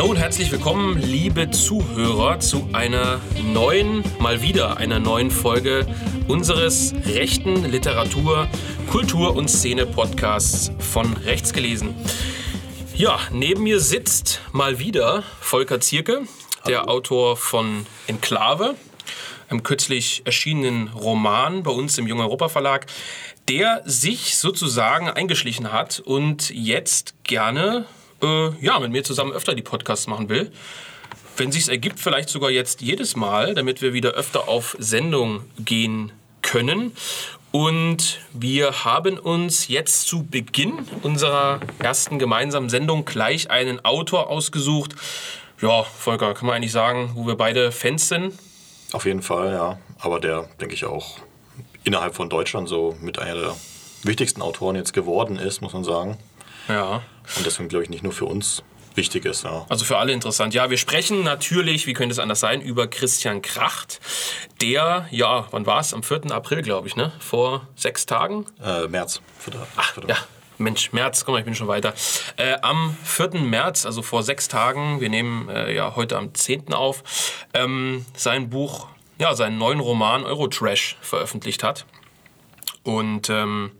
Hallo und herzlich willkommen, liebe Zuhörer, zu einer neuen, mal wieder einer neuen Folge unseres rechten Literatur, Kultur und Szene Podcasts von Rechts gelesen. Ja, neben mir sitzt mal wieder Volker Zierke, der Autor von Enklave, einem kürzlich erschienenen Roman bei uns im Jung Europa Verlag, der sich sozusagen eingeschlichen hat und jetzt gerne äh, ja, mit mir zusammen öfter die Podcasts machen will. Wenn sich ergibt, vielleicht sogar jetzt jedes Mal, damit wir wieder öfter auf Sendung gehen können. Und wir haben uns jetzt zu Beginn unserer ersten gemeinsamen Sendung gleich einen Autor ausgesucht. Ja, Volker, kann man eigentlich sagen, wo wir beide Fans sind? Auf jeden Fall, ja. Aber der, denke ich, auch innerhalb von Deutschland so mit einer der wichtigsten Autoren jetzt geworden ist, muss man sagen. Ja. Und deswegen glaube ich nicht nur für uns wichtig ist. Ja. Also für alle interessant. Ja, wir sprechen natürlich, wie könnte es anders sein, über Christian Kracht, der, ja, wann war es? Am 4. April, glaube ich, ne? Vor sechs Tagen? Äh, März. Ach, ja. Mensch, März, komm mal, ich bin schon weiter. Äh, am 4. März, also vor sechs Tagen, wir nehmen äh, ja heute am 10. auf, ähm, sein Buch, ja, seinen neuen Roman Eurotrash veröffentlicht hat. Und ähm,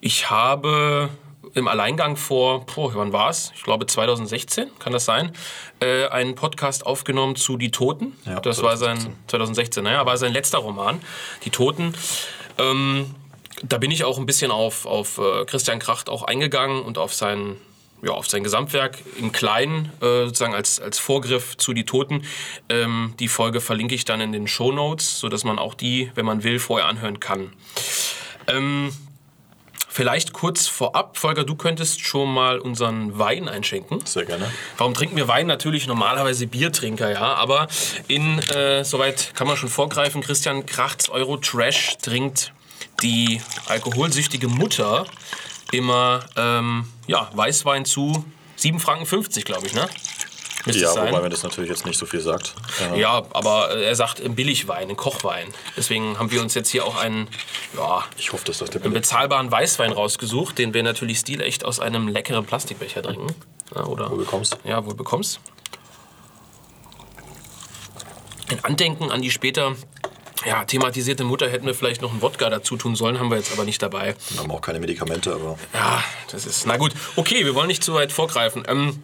ich habe im Alleingang vor, boah, wann war es? Ich glaube 2016, kann das sein? Äh, einen Podcast aufgenommen zu Die Toten. Ja, das 2016. war sein 2016, naja, war sein letzter Roman, Die Toten. Ähm, da bin ich auch ein bisschen auf, auf äh, Christian Kracht auch eingegangen und auf sein, ja, auf sein Gesamtwerk im Kleinen, äh, sozusagen als, als Vorgriff zu Die Toten. Ähm, die Folge verlinke ich dann in den Show Notes, sodass man auch die, wenn man will, vorher anhören kann. Ähm, Vielleicht kurz vorab, Volker, du könntest schon mal unseren Wein einschenken. Sehr gerne. Warum trinken wir Wein? Natürlich normalerweise Biertrinker, ja. Aber in, äh, soweit kann man schon vorgreifen, Christian Krachts Euro Trash trinkt die alkoholsüchtige Mutter immer ähm, ja, Weißwein zu 7,50 Franken, glaube ich, ne? Ja, wobei mir das natürlich jetzt nicht so viel sagt. Ja, ja aber er sagt Billigwein, ein Kochwein. Deswegen haben wir uns jetzt hier auch einen, ja, ich hoffe, dass das der einen bezahlbaren Weißwein rausgesucht, den wir natürlich stilecht aus einem leckeren Plastikbecher trinken. Ja, oder, wohl bekommst. Ja, wohl bekommst. In Andenken an die später ja, thematisierte Mutter hätten wir vielleicht noch einen Wodka dazu tun sollen, haben wir jetzt aber nicht dabei. Wir haben auch keine Medikamente, aber. Ja, das ist. Na gut, okay, wir wollen nicht zu weit vorgreifen. Ähm,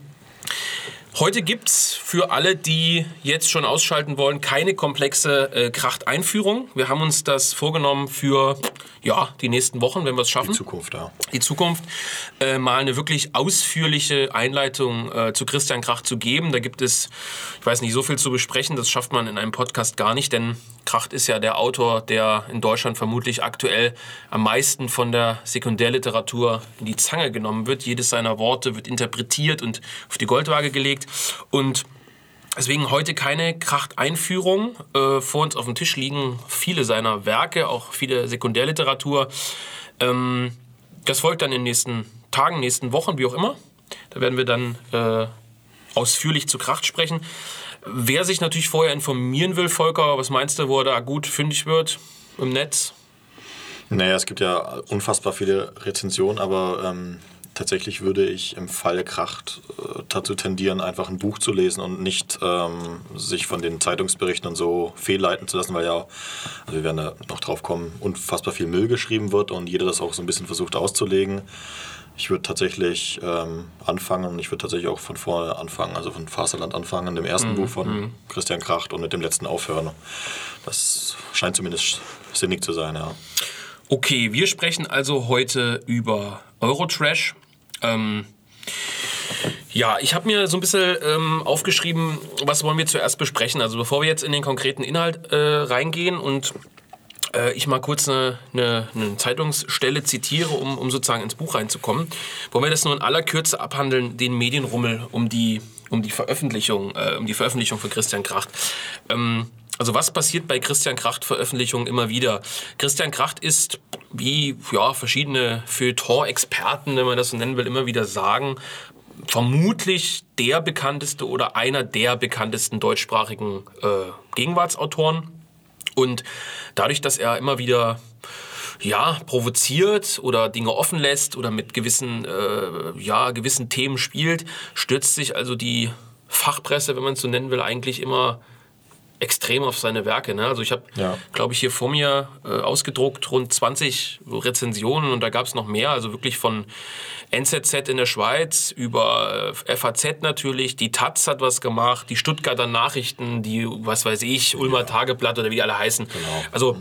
Heute gibt es für alle, die jetzt schon ausschalten wollen, keine komplexe äh, Kracht-Einführung. Wir haben uns das vorgenommen für ja, die nächsten Wochen, wenn wir es schaffen. Die Zukunft, ja. Die Zukunft, äh, mal eine wirklich ausführliche Einleitung äh, zu Christian Kracht zu geben. Da gibt es, ich weiß nicht, so viel zu besprechen, das schafft man in einem Podcast gar nicht, denn Kracht ist ja der Autor, der in Deutschland vermutlich aktuell am meisten von der Sekundärliteratur in die Zange genommen wird. Jedes seiner Worte wird interpretiert und auf die Goldwaage gelegt. Und Deswegen heute keine Kracht-Einführung. Äh, vor uns auf dem Tisch liegen viele seiner Werke, auch viele Sekundärliteratur. Ähm, das folgt dann in den nächsten Tagen, nächsten Wochen, wie auch immer. Da werden wir dann äh, ausführlich zu Kracht sprechen. Wer sich natürlich vorher informieren will, Volker, was meinst du, wo er da gut fündig wird im Netz? Naja, es gibt ja unfassbar viele Rezensionen, aber ähm, tatsächlich würde ich im Fall Kracht äh, dazu tendieren, einfach ein Buch zu lesen und nicht ähm, sich von den Zeitungsberichten und so fehlleiten zu lassen, weil ja, also wir werden da noch drauf kommen, unfassbar viel Müll geschrieben wird und jeder das auch so ein bisschen versucht auszulegen. Ich würde tatsächlich ähm, anfangen und ich würde tatsächlich auch von vorne anfangen, also von Faserland anfangen, dem ersten mhm. Buch von mhm. Christian Kracht und mit dem letzten aufhören. Das scheint zumindest sinnig zu sein, ja. Okay, wir sprechen also heute über Eurotrash, ähm, ja, ich habe mir so ein bisschen ähm, aufgeschrieben, was wollen wir zuerst besprechen. Also bevor wir jetzt in den konkreten Inhalt äh, reingehen und ich mal kurz eine, eine, eine, Zeitungsstelle zitiere, um, um sozusagen ins Buch reinzukommen, wollen wir das nur in aller Kürze abhandeln, den Medienrummel um die, um die Veröffentlichung, äh, um die Veröffentlichung von Christian Kracht. Ähm, also was passiert bei Christian Kracht Veröffentlichungen immer wieder? Christian Kracht ist, wie ja, verschiedene Feuilleton-Experten, wenn man das so nennen will, immer wieder sagen, vermutlich der bekannteste oder einer der bekanntesten deutschsprachigen äh, Gegenwartsautoren. Und dadurch, dass er immer wieder ja, provoziert oder Dinge offen lässt oder mit gewissen, äh, ja, gewissen Themen spielt, stürzt sich also die Fachpresse, wenn man es so nennen will, eigentlich immer extrem auf seine Werke. Ne? Also ich habe, Ja. glaube ich, hier vor mir äh, ausgedruckt rund 20 Rezensionen und da gab es noch mehr. Also wirklich von NZZ in der Schweiz über äh, FAZ natürlich, die Taz hat was gemacht, die Stuttgarter Nachrichten, die, was weiß ich, Ulmer Tageblatt oder wie die alle heißen. Genau. Also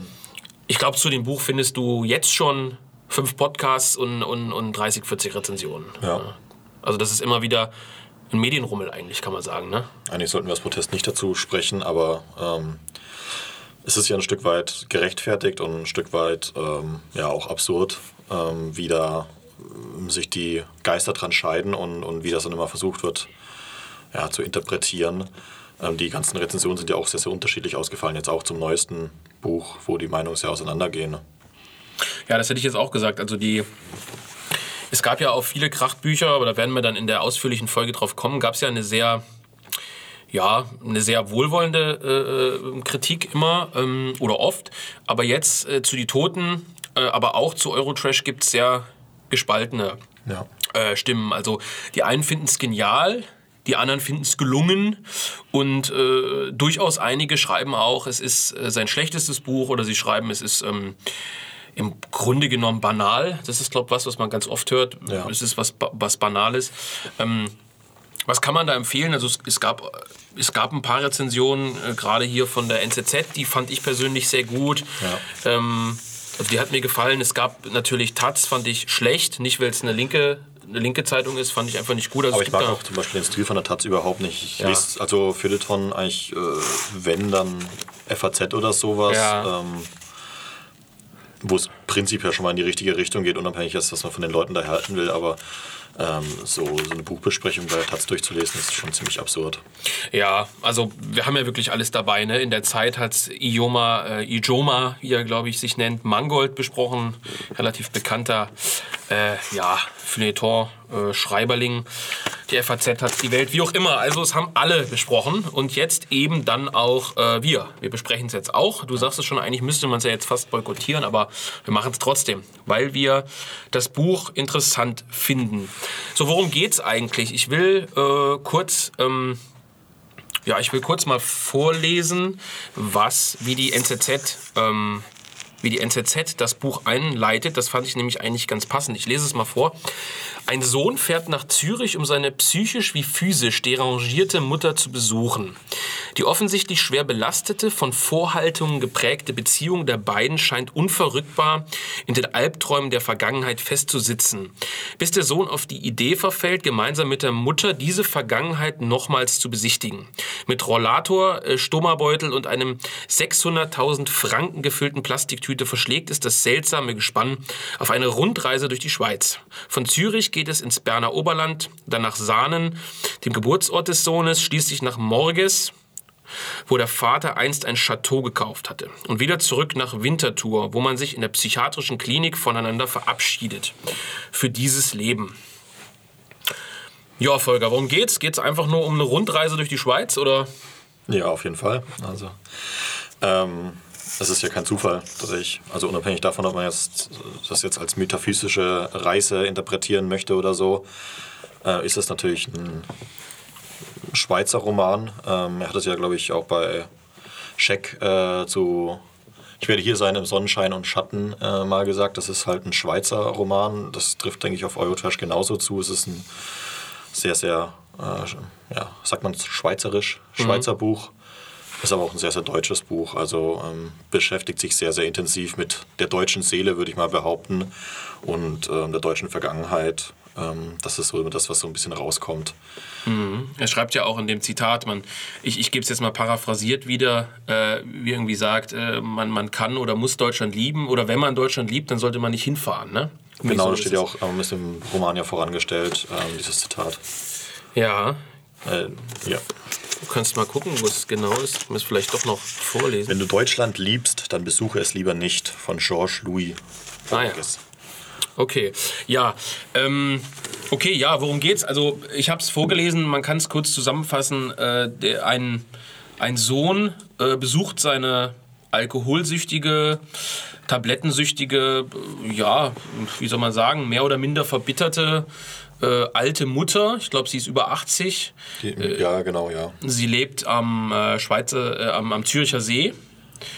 ich glaube, zu dem Buch findest du jetzt schon fünf Podcasts und, und, und 30, 40 Rezensionen. Ja. Also das ist immer wieder ein Medienrummel eigentlich, kann man sagen. Ne? Eigentlich sollten wir als Protest nicht dazu sprechen, aber ähm, es ist ja ein Stück weit gerechtfertigt und ein Stück weit ähm, ja auch absurd, ähm, wie da ähm, sich die Geister dran scheiden und, und wie das dann immer versucht wird ja, zu interpretieren. Ähm, die ganzen Rezensionen sind ja auch sehr, sehr unterschiedlich ausgefallen, jetzt auch zum neuesten Buch, wo die Meinungen sehr auseinandergehen. Ja, das hätte ich jetzt auch gesagt. Also die. Es gab ja auch viele Krachtbücher, aber da werden wir dann in der ausführlichen Folge drauf kommen. Gab es ja eine sehr, ja, eine sehr wohlwollende äh, Kritik immer ähm, oder oft. Aber jetzt äh, zu die Toten, äh, aber auch zu Eurotrash gibt es sehr gespaltene Ja. äh, Stimmen. Also die einen finden es genial, die anderen finden es gelungen und äh, durchaus einige schreiben auch, es ist äh, sein schlechtestes Buch oder sie schreiben, es ist ähm, im Grunde genommen banal. Das ist, glaube ich, was, was man ganz oft hört. Ja. Es ist was, was Banales. Ähm, was kann man da empfehlen? Also es, es, gab, es gab ein paar Rezensionen, äh, gerade hier von der NZZ, die fand ich persönlich sehr gut. Ja. Ähm, also die hat mir gefallen. Es gab natürlich Taz, fand ich schlecht. Nicht, weil es eine linke, eine linke Zeitung ist, fand ich einfach nicht gut. Also Aber ich mag auch zum Beispiel den Stil von der Taz überhaupt nicht. Ich Ja. lese also Feuilleton eigentlich, äh, wenn, dann FAZ oder sowas. Ja. Ähm, wo es prinzipiell schon mal in die richtige Richtung geht, unabhängig ist, was man von den Leuten da halten will. Aber ähm, so, so eine Buchbesprechung bei Taz durchzulesen, ist schon ziemlich absurd. Ja, also wir haben ja wirklich alles dabei. Ne? In der Zeit hat Ioma, äh, Ijoma, wie er glaube ich sich nennt, Mangold besprochen, relativ bekannter äh, ja, Feuilleton, äh, Schreiberling. Die FAZ hat die Welt, wie auch immer. Also es haben alle besprochen und jetzt eben dann auch äh, wir. Wir besprechen es jetzt auch. Du sagst es schon, eigentlich müsste man es ja jetzt fast boykottieren, aber wir machen es trotzdem, weil wir das Buch interessant finden. So, worum geht's eigentlich? Ich will äh, kurz ähm, ja, ich will kurz mal vorlesen, was, wie die NZZ, ähm, wie die NZZ das Buch einleitet. Das fand ich nämlich eigentlich ganz passend. Ich lese es mal vor. Ein Sohn fährt nach Zürich, um seine psychisch wie physisch derangierte Mutter zu besuchen. Die offensichtlich schwer belastete, von Vorhaltungen geprägte Beziehung der beiden scheint unverrückbar in den Albträumen der Vergangenheit festzusitzen, bis der Sohn auf die Idee verfällt, gemeinsam mit der Mutter diese Vergangenheit nochmals zu besichtigen. Mit Rollator, äh, Stomabeutel und einem 600.000 Franken gefüllten Plastiktüte verschlägt es das seltsame Gespann auf eine Rundreise durch die Schweiz. Von Zürich geht es ins Berner Oberland, dann nach Sahnen, dem Geburtsort des Sohnes, schließlich nach Morges, wo der Vater einst ein Chateau gekauft hatte. Und wieder zurück nach Winterthur, wo man sich in der psychiatrischen Klinik voneinander verabschiedet. Für dieses Leben. Ja, Volker, worum geht's? Geht's einfach nur um eine Rundreise durch die Schweiz oder? Ja, auf jeden Fall. Also, ähm, es ist ja kein Zufall, dass ich, also unabhängig davon, ob man jetzt das jetzt als metaphysische Reise interpretieren möchte oder so, äh, ist es natürlich ein Schweizer Roman. Ähm, er hat es ja, glaube ich, auch bei Scheck äh, zu Ich werde hier sein im Sonnenschein und Schatten äh, mal gesagt. Das ist halt ein Schweizer Roman. Das trifft, denke ich, auf Eurotrash genauso zu. Es ist ein sehr, sehr, äh, ja, sagt man schweizerisch, Schweizer Buch. Ist aber auch ein sehr, sehr deutsches Buch. Also ähm, beschäftigt sich sehr, sehr intensiv mit der deutschen Seele, würde ich mal behaupten, und ähm, der deutschen Vergangenheit. Ähm, das ist so das, was so ein bisschen rauskommt. Er schreibt ja auch in dem Zitat, man, ich, ich gebe es jetzt mal paraphrasiert wieder, äh, wie irgendwie sagt, äh, man, man kann oder muss Deutschland lieben oder wenn man Deutschland liebt, dann sollte man nicht hinfahren. Ne? Genau, so das steht ja auch ähm, ist im Roman ja vorangestellt, ähm, dieses Zitat. Ja, Äh, ja. Du kannst mal gucken, wo es genau ist. Ich muss vielleicht doch noch vorlesen. Wenn du Deutschland liebst, dann besuche es lieber nicht. Von Georges Louis. Ah, ja. Okay, ja. Ähm, okay, ja, worum geht's? Also, ich habe es vorgelesen, man kann es kurz zusammenfassen. Äh, der, ein, ein Sohn äh, besucht seine alkoholsüchtige, tablettensüchtige, äh, ja, wie soll man sagen, mehr oder minder verbitterte äh, alte Mutter, ich glaube, sie ist über 80. Die, ja, genau, ja. Sie lebt am äh, Schweizer, äh, am, am Züricher See.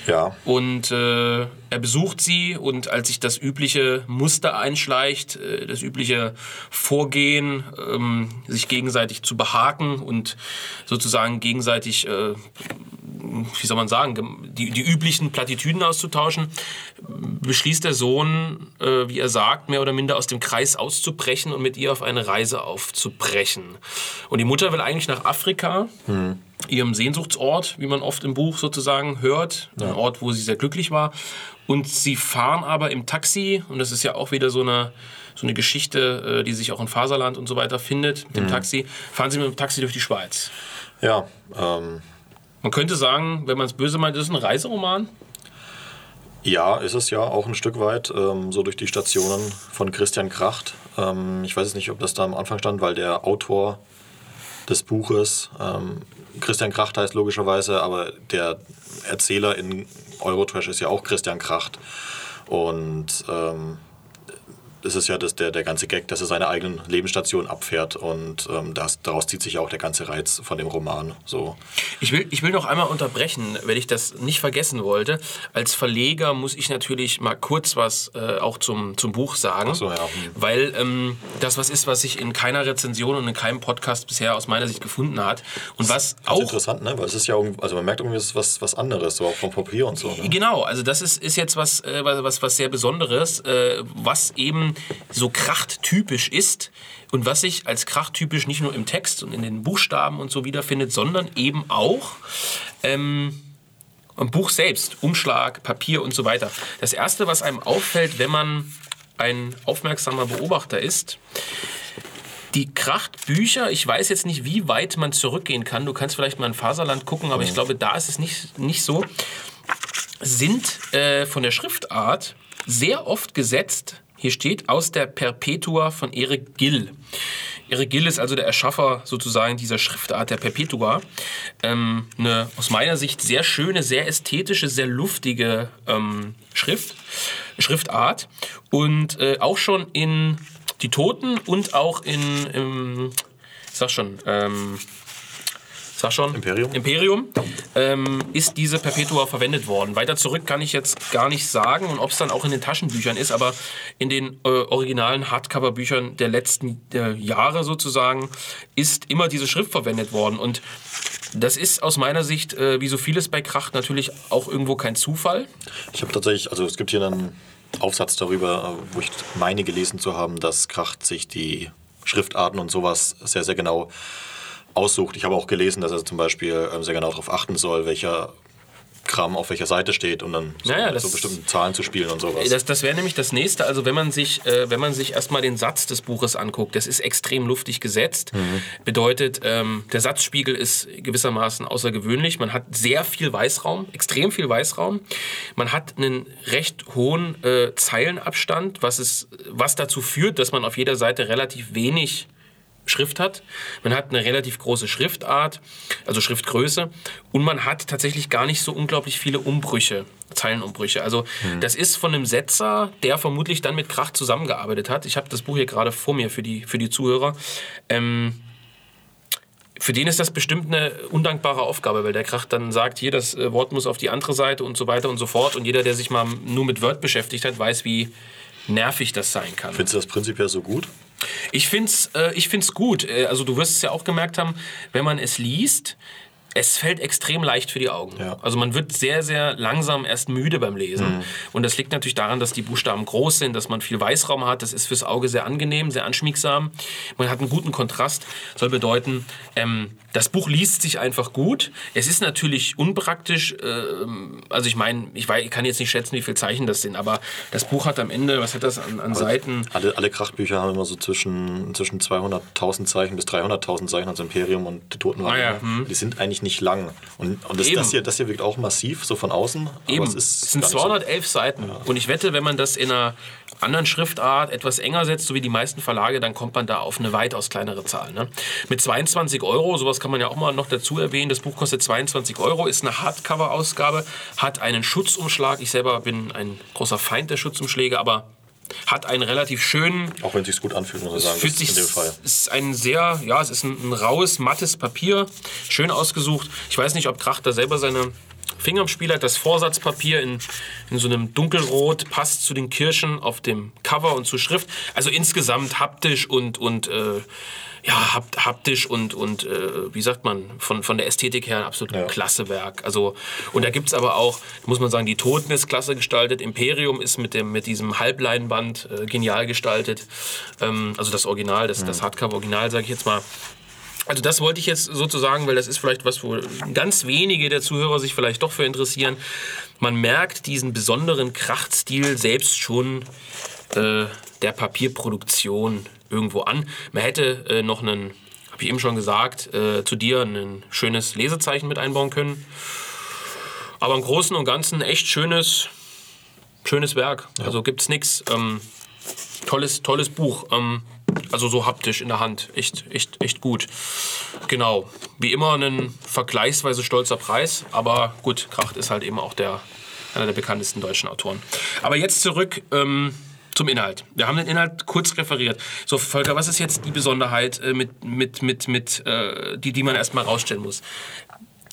Ja. Und äh, er besucht sie und als sich das übliche Muster einschleicht, äh, das übliche Vorgehen, ähm, sich gegenseitig zu behaken und sozusagen gegenseitig, äh, wie soll man sagen, die, die üblichen Plattitüden auszutauschen, beschließt der Sohn, äh, wie er sagt, mehr oder minder aus dem Kreis auszubrechen und mit ihr auf eine Reise aufzubrechen. Und die Mutter will eigentlich nach Afrika. Hm ihrem Sehnsuchtsort, wie man oft im Buch sozusagen hört, ja. ein Ort, wo sie sehr glücklich war. Und sie fahren aber im Taxi, und das ist ja auch wieder so eine, so eine Geschichte, äh, die sich auch in Faserland und so weiter findet, mit dem mhm. Taxi, fahren sie mit dem Taxi durch die Schweiz. Ja. Ähm man könnte sagen, wenn man es böse meint, das ist ein Reiseroman. Ja, ist es ja auch ein Stück weit, ähm, so durch die Stationen von Christian Kracht. Ähm, ich weiß jetzt nicht, ob das da am Anfang stand, weil der Autor des Buches. Ähm, Christian Kracht heißt logischerweise, aber der Erzähler in Eurotrash ist ja auch Christian Kracht. Und ähm, das ist ja das, der, der ganze Gag, dass er seine eigenen Lebensstationen abfährt und ähm, das, daraus zieht sich auch der ganze Reiz von dem Roman. So. Ich, will, ich will noch einmal unterbrechen, wenn ich das nicht vergessen wollte. Als Verleger muss ich natürlich mal kurz was äh, auch zum, zum Buch sagen, so, ja. Hm. weil ähm, das was ist, was sich in keiner Rezension und in keinem Podcast bisher aus meiner Sicht gefunden hat. Und was das auch interessant, ne? weil es ist ja also man merkt irgendwie, es ist was, was anderes, so auch vom Papier und so. Ne? Genau, also das ist, ist jetzt was, äh, was, was sehr Besonderes, äh, was eben so krachttypisch ist und was sich als krachttypisch nicht nur im Text und in den Buchstaben und so wiederfindet, sondern eben auch ähm, im Buch selbst, Umschlag, Papier und so weiter. Das Erste, was einem auffällt, wenn man ein aufmerksamer Beobachter ist, die Krachtbücher, ich weiß jetzt nicht, wie weit man zurückgehen kann. Du kannst vielleicht mal in Faserland gucken, aber ich glaube, da ist es nicht, nicht so. Sind äh, von der Schriftart sehr oft gesetzt hier steht aus der Perpetua von Erik Gill. Erik Gill ist also der Erschaffer sozusagen dieser Schriftart der Perpetua. Ähm, eine aus meiner Sicht sehr schöne, sehr ästhetische, sehr luftige ähm, Schrift, Schriftart. Und äh, auch schon in Die Toten und auch in, im, ich sag schon, ähm, sag schon, Imperium, Imperium ähm, ist diese Perpetua verwendet worden. Weiter zurück kann ich jetzt gar nicht sagen und ob es dann auch in den Taschenbüchern ist, aber in den äh, originalen Hardcover-Büchern der letzten äh, Jahre sozusagen ist immer diese Schrift verwendet worden und das ist aus meiner Sicht, äh, wie so vieles bei Kracht, natürlich auch irgendwo kein Zufall. Ich habe tatsächlich, also es gibt hier einen Aufsatz darüber, äh, wo ich meine gelesen zu haben, dass Kracht sich die Schriftarten und sowas sehr, sehr genau aussucht. Ich habe auch gelesen, dass er zum Beispiel ähm, sehr genau darauf achten soll, welcher Kram auf welcher Seite steht und dann so, naja, so bestimmten Zahlen zu spielen und sowas. Das, das wäre nämlich das nächste. Also wenn man sich, äh, wenn man sich erstmal den Satz des Buches anguckt, das ist extrem luftig gesetzt. Mhm. Bedeutet, ähm, der Satzspiegel ist gewissermaßen außergewöhnlich. Man hat sehr viel Weißraum, extrem viel Weißraum. Man hat einen recht hohen äh, Zeilenabstand, was, ist, was dazu führt, dass man auf jeder Seite relativ wenig Schrift hat. Man hat eine relativ große Schriftart, also Schriftgröße. Und man hat tatsächlich gar nicht so unglaublich viele Umbrüche, Zeilenumbrüche. Also mhm. das ist von einem Setzer, der vermutlich dann mit Krach zusammengearbeitet hat. Ich habe das Buch hier gerade vor mir für die, für die Zuhörer. Ähm, für den ist das bestimmt eine undankbare Aufgabe, weil der Krach dann sagt, hier, das äh, Wort muss auf die andere Seite und so weiter und so fort. Und jeder, der sich mal nur mit Word beschäftigt hat, weiß, wie nervig das sein kann. Findest du das prinzipiell so gut? Ich finde es äh, ich find's gut. Äh, also du wirst es ja auch gemerkt haben, wenn man es liest, es fällt extrem leicht für die Augen. Ja. Also man wird sehr, sehr langsam erst müde beim Lesen. Mhm. Und das liegt natürlich daran, dass die Buchstaben groß sind, dass man viel Weißraum hat. Das ist fürs Auge sehr angenehm, sehr anschmiegsam. Man hat einen guten Kontrast. Soll bedeuten, ähm, das Buch liest sich einfach gut. Es ist natürlich unpraktisch. Äh, also ich meine, ich, kann jetzt nicht schätzen, wie viele Zeichen das sind, aber das Buch hat am Ende, was hat das an, an Seiten? Alle, alle Krachbücher haben immer so zwischen, zwischen 200.000 Zeichen bis 300.000 Zeichen, also Imperium und die Totenwagen. Ah ja, hm. Die sind eigentlich nicht lang. Und, und das, das, hier, das hier wirkt auch massiv, so von außen. Eben. es, es sind 211 so. Seiten. Ja. Und ich wette, wenn man das in einer anderen Schriftart etwas enger setzt, so wie die meisten Verlage, dann kommt man da auf eine weitaus kleinere Zahl. Ne? Mit 22 Euro, sowas kann man ja auch mal noch dazu erwähnen, das Buch kostet 22 Euro, ist eine Hardcover-Ausgabe, hat einen Schutzumschlag. Ich selber bin ein großer Feind der Schutzumschläge, aber hat einen relativ schönen. Auch wenn es sich gut anfühlt, muss ich sagen, Fühlt sich, in dem Fall. Es ist ein sehr, ja, es ist ein, ein raues, mattes Papier, schön ausgesucht. Ich weiß nicht, ob Krachter selber seine Finger im Spiel hat. Das Vorsatzpapier in, in so einem dunkelrot passt zu den Kirschen auf dem Cover und zur Schrift. Also insgesamt haptisch und, und äh, ja, hapt, haptisch und, und äh, wie sagt man, von, von der Ästhetik her ein absolut Ja. klasse Werk. Also, und da gibt es aber auch, muss man sagen, die Toten ist klasse gestaltet. Imperium ist mit, dem, mit diesem Halbleinband äh, genial gestaltet. Ähm, also das Original, das, das Hardcover-Original, sage ich jetzt mal. Also das wollte ich jetzt sozusagen, weil das ist vielleicht was, wo ganz wenige der Zuhörer sich vielleicht doch für interessieren. Man merkt diesen besonderen Krachtstil selbst schon äh, der Papierproduktion irgendwo an. Man hätte äh, noch einen, habe ich eben schon gesagt, äh, zu dir ein schönes Lesezeichen mit einbauen können. Aber im Großen und Ganzen echt schönes, schönes Werk. Also gibt's nichts. Ähm, tolles, tolles Buch. Ähm, also so haptisch in der Hand. Echt, echt, echt gut. Genau. Wie immer ein vergleichsweise stolzer Preis. Aber gut, Kracht ist halt eben auch der, einer der bekanntesten deutschen Autoren. Aber jetzt zurück ähm, zum Inhalt. Wir haben den Inhalt kurz referiert. So, Volker, was ist jetzt die Besonderheit, äh, mit, mit, mit, mit, äh, die, die man erstmal rausstellen muss?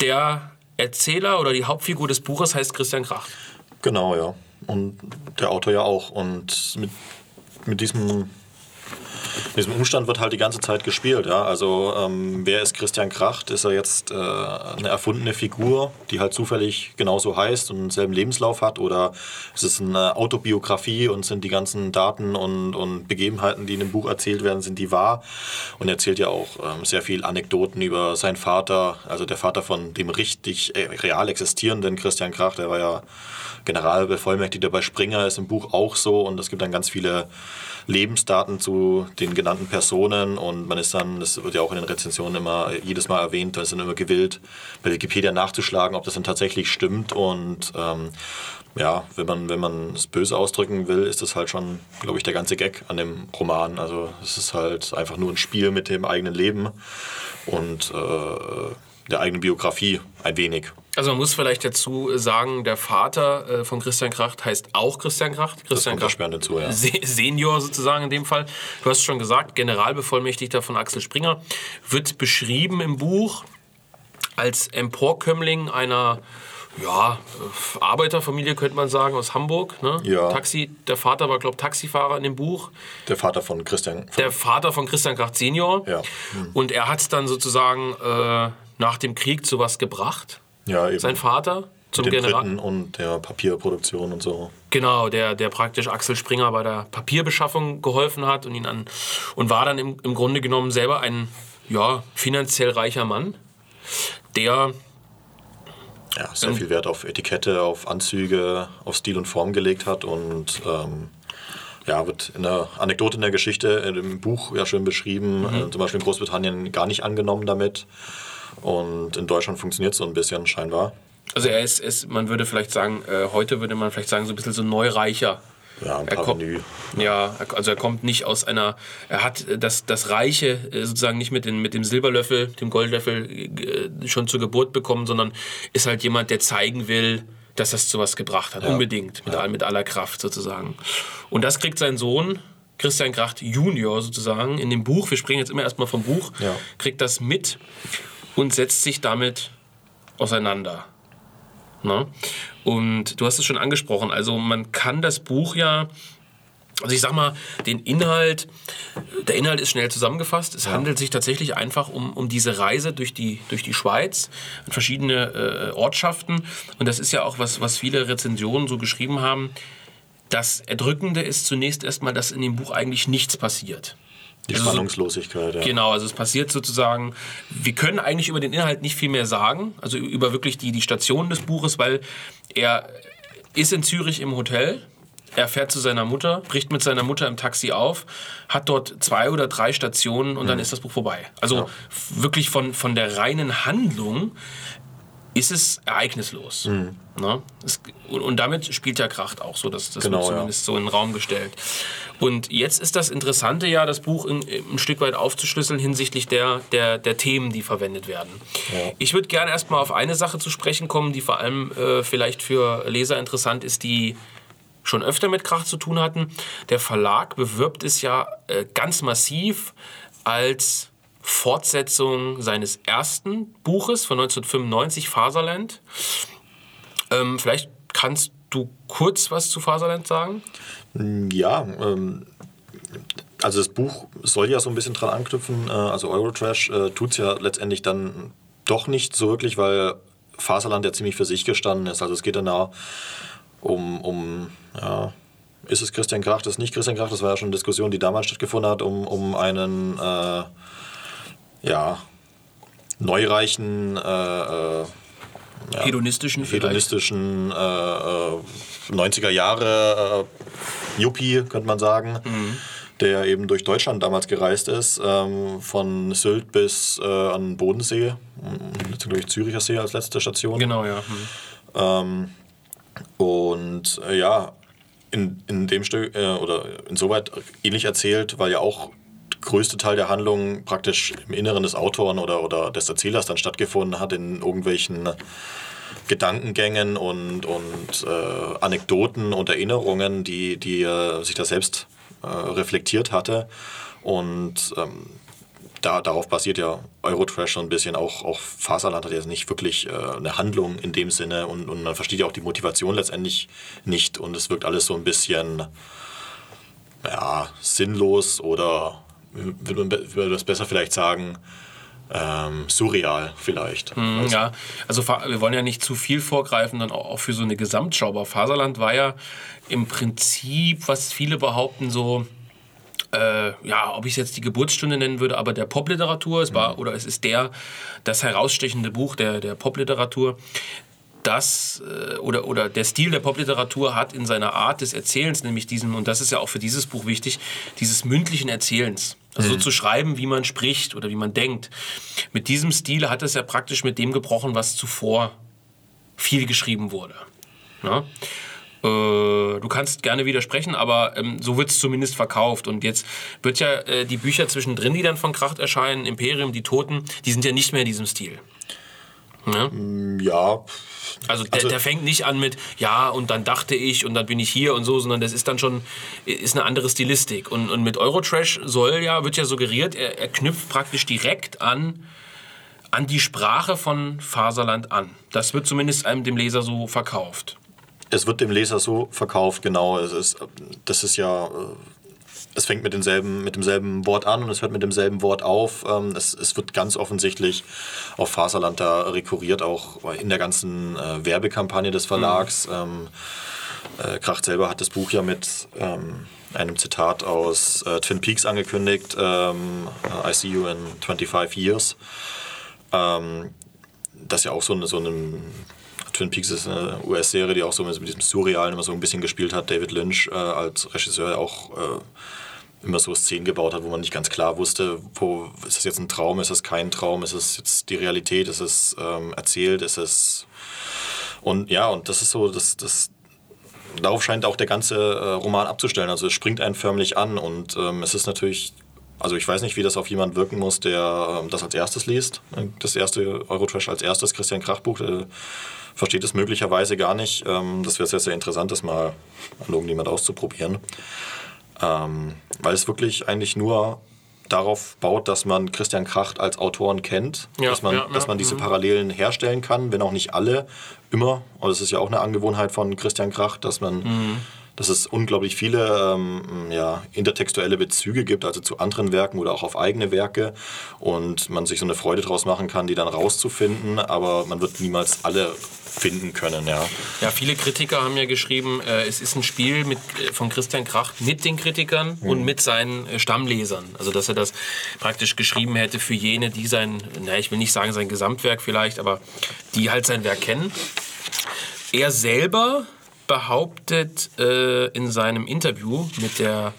Der Erzähler oder die Hauptfigur des Buches heißt Christian Kracht. Genau, ja. Und der Autor ja auch. Und mit, mit diesem, diesem Umstand wird halt die ganze Zeit gespielt. Ja? Also, ähm, wer ist Christian Kracht? Ist er jetzt äh, eine erfundene Figur, die halt zufällig genauso heißt und denselben Lebenslauf hat? Oder ist es eine Autobiografie und sind die ganzen Daten und, und Begebenheiten, die in dem Buch erzählt werden, sind die wahr? Und er erzählt ja auch ähm, sehr viel Anekdoten über seinen Vater, also der Vater von dem richtig äh, real existierenden Christian Kracht, der war ja Generalbevollmächtigter bei Springer, ist im Buch auch so und es gibt dann ganz viele Lebensdaten zu den genannten Personen und man ist dann, das wird ja auch in den Rezensionen immer jedes Mal erwähnt, da ist dann immer gewillt, bei Wikipedia nachzuschlagen, ob das dann tatsächlich stimmt und ähm, ja, wenn man, wenn man es böse ausdrücken will, ist das halt schon, glaube ich, der ganze Gag an dem Roman. Also es ist halt einfach nur ein Spiel mit dem eigenen Leben und äh, der eigenen Biografie ein wenig. Also man muss vielleicht dazu sagen, der Vater äh, von Christian Kracht heißt auch Christian Kracht. Christian erschwerend hinzu, ja. Se Senior sozusagen in dem Fall. Du hast es schon gesagt, Generalbevollmächtigter von Axel Springer. Wird beschrieben im Buch als Emporkömmling einer ja, äh, Arbeiterfamilie, könnte man sagen, aus Hamburg. Ne? Ja. Taxi, der Vater war, glaube ich, Taxifahrer in dem Buch. Der Vater von Christian. Der Vater von Christian Kracht Senior. Ja. Und er hat es dann sozusagen äh, nach dem Krieg zu was gebracht. Ja, eben. Sein Vater zum General. Und der Papierproduktion und so. Genau, der, der praktisch Axel Springer bei der Papierbeschaffung geholfen hat und ihn an und war dann im, im Grunde genommen selber ein ja, finanziell reicher Mann, der Ja, sehr viel Wert auf Etikette, auf Anzüge, auf Stil und Form gelegt hat und ähm, ja, wird in der Anekdote in der Geschichte, im Buch ja schön beschrieben, äh, zum Beispiel in Großbritannien gar nicht angenommen damit und in Deutschland funktioniert es so ein bisschen scheinbar. also er ist, ist man würde vielleicht sagen, äh, heute würde man vielleicht sagen, so ein bisschen so neureicher. Ja, ein Er kommt, ja, also er kommt nicht aus einer, er hat das, das Reiche äh, sozusagen nicht mit, den, mit dem Silberlöffel, dem Goldlöffel äh, schon zur Geburt bekommen, sondern ist halt jemand, der zeigen will, dass das zu was gebracht hat, unbedingt, mit, all, mit aller Kraft sozusagen. Und das kriegt sein Sohn, Christian Kracht Junior sozusagen, in dem Buch, wir springen jetzt immer erstmal vom Buch, Ja. kriegt das mit und setzt sich damit auseinander. Ne? Und du hast es schon angesprochen, also man kann das Buch ja, also ich sag mal, den Inhalt, der Inhalt ist schnell zusammengefasst. Es handelt sich tatsächlich einfach um, um diese Reise durch die, durch die Schweiz, verschiedene äh, Ortschaften. Und das ist ja auch was, was viele Rezensionen so geschrieben haben. Das Erdrückende ist zunächst erstmal, dass in dem Buch eigentlich nichts passiert. Die Spannungslosigkeit, ja. Genau, also es passiert sozusagen, wir können eigentlich über den Inhalt nicht viel mehr sagen, also über wirklich die, die Stationen des Buches, weil er ist in Zürich im Hotel, er fährt zu seiner Mutter, bricht mit seiner Mutter im Taxi auf, hat dort zwei oder drei Stationen und dann ist das Buch vorbei. Also Ja. wirklich von, von der reinen Handlung ist es ereignislos. Ne? Es, und, damit spielt der Kracht auch so, das, das Genau, wird ja. zumindest so in den Raum gestellt. Und jetzt ist das Interessante ja, das Buch in, ein Stück weit aufzuschlüsseln hinsichtlich der, der, der Themen, die verwendet werden. Ja. Ich würde gerne erstmal auf eine Sache zu sprechen kommen, die vor allem äh, vielleicht für Leser interessant ist, die schon öfter mit Krach zu tun hatten. Der Verlag bewirbt es ja äh, ganz massiv als Fortsetzung seines ersten Buches von 1995, Faserland. Ähm, vielleicht kannst du kurz was zu Faserland sagen? Ja, ähm, also das Buch soll ja so ein bisschen dran anknüpfen. Äh, also Eurotrash äh, tut es ja letztendlich dann doch nicht so wirklich, weil Faserland ja ziemlich für sich gestanden ist. Also es geht dann da um, um ja, ist es Christian Krach, das ist nicht Christian Krach, das war ja schon eine Diskussion, die damals stattgefunden hat, um, um einen äh, ja, neureichen äh, äh ja, hedonistischen, hedonistischen äh, 90er äh, Jahre äh, Yuppie, könnte man sagen, mhm. der eben durch Deutschland damals gereist ist, ähm, von Sylt bis äh, an Bodensee, durch Züricher See als letzte Station. Genau, ja. Mhm. Ähm, und ja, in, in dem Stück äh, oder insoweit ähnlich erzählt, weil ja auch größte Teil der Handlung praktisch im Inneren des Autoren oder, oder des Erzählers dann stattgefunden hat, in irgendwelchen Gedankengängen und, und äh, Anekdoten und Erinnerungen, die, die äh, sich da selbst äh, reflektiert hatte. Und ähm, da, darauf basiert ja Eurotrash so ein bisschen. Auch, auch Faserland hat jetzt nicht wirklich äh, eine Handlung in dem Sinne und, und man versteht ja auch die Motivation letztendlich nicht und es wirkt alles so ein bisschen ja, sinnlos oder würde man, würde das besser vielleicht sagen, ähm, surreal vielleicht. Mm, also. Ja, also wir wollen ja nicht zu viel vorgreifen, dann auch für so eine Gesamtschau. Aber Faserland war ja im Prinzip, was viele behaupten, so äh, ja, ob ich es jetzt die Geburtsstunde nennen würde, aber der Popliteratur. Es war mhm. oder es ist der das herausstechende Buch der, der Popliteratur. Das äh, oder, oder der Stil der Popliteratur hat in seiner Art des Erzählens, nämlich diesen, und das ist ja auch für dieses Buch wichtig, dieses mündlichen Erzählens. Also mhm. so zu schreiben, wie man spricht oder wie man denkt. Mit diesem Stil hat es ja praktisch mit dem gebrochen, was zuvor viel geschrieben wurde. Ja? Äh, du kannst gerne widersprechen, aber ähm, so wird es zumindest verkauft. Und jetzt wird ja äh, die Bücher zwischendrin, die dann von Kracht erscheinen, Imperium, die Toten, die sind ja nicht mehr in diesem Stil. Ja. Mm, ja. Also, der, also der, fängt nicht an mit, ja, und dann dachte ich und dann bin ich hier und so, sondern das ist dann schon ist eine andere Stilistik. Und, und mit Eurotrash soll ja, wird ja suggeriert, er, er knüpft praktisch direkt an, an die Sprache von Faserland an. Das wird zumindest einem dem Leser so verkauft es wird dem Leser so verkauft, genau. Es ist, das ist ja, äh, es fängt mit, denselben, mit demselben Wort an und es hört mit demselben Wort auf. Ähm, es, es wird ganz offensichtlich auf Faserland da rekurriert, auch in der ganzen äh, Werbekampagne des Verlags. Mhm. Ähm, äh, Kracht selber hat das Buch ja mit ähm, einem Zitat aus äh, Twin Peaks angekündigt, ähm, I see you in 25 years. Ähm, das ja auch so, eine, so ein Twin Peaks ist eine US-Serie, die auch so mit diesem Surrealen immer so ein bisschen gespielt hat. David Lynch äh, als Regisseur auch äh, immer so Szenen gebaut hat, wo man nicht ganz klar wusste, wo ist das jetzt ein Traum, ist das kein Traum, ist es jetzt die Realität, ist es ähm, erzählt, ist es und ja, und das ist so, das, das darauf scheint auch der ganze äh, Roman abzustellen. Also es springt einen förmlich an und ähm, es ist natürlich also ich weiß nicht, wie das auf jemanden wirken muss, der ähm, das als erstes liest. Das erste Eurotrash als erstes Christian Krachbuch. Der versteht es möglicherweise gar nicht. Ähm, das wäre sehr, sehr interessant, das mal an irgendjemand auszuprobieren. Ähm, weil es wirklich eigentlich nur darauf baut, dass man Christian Kracht als Autoren kennt, ja, dass man, ja, dass man diese mhm. Parallelen herstellen kann, wenn auch nicht alle immer. Und es ist ja auch eine Angewohnheit von Christian Kracht, dass man mhm dass es unglaublich viele ähm, ja, intertextuelle Bezüge gibt, also zu anderen Werken oder auch auf eigene Werke und man sich so eine Freude draus machen kann, die dann rauszufinden, aber man wird niemals alle finden können. Ja, ja viele Kritiker haben ja geschrieben, äh, es ist ein Spiel mit, äh, von Christian Kracht mit den Kritikern mhm. und mit seinen äh, Stammlesern. Also dass er das praktisch geschrieben hätte für jene, die sein, na, ich will nicht sagen sein Gesamtwerk vielleicht, aber die halt sein Werk kennen. Er selber behauptet äh, in seinem Interview mit der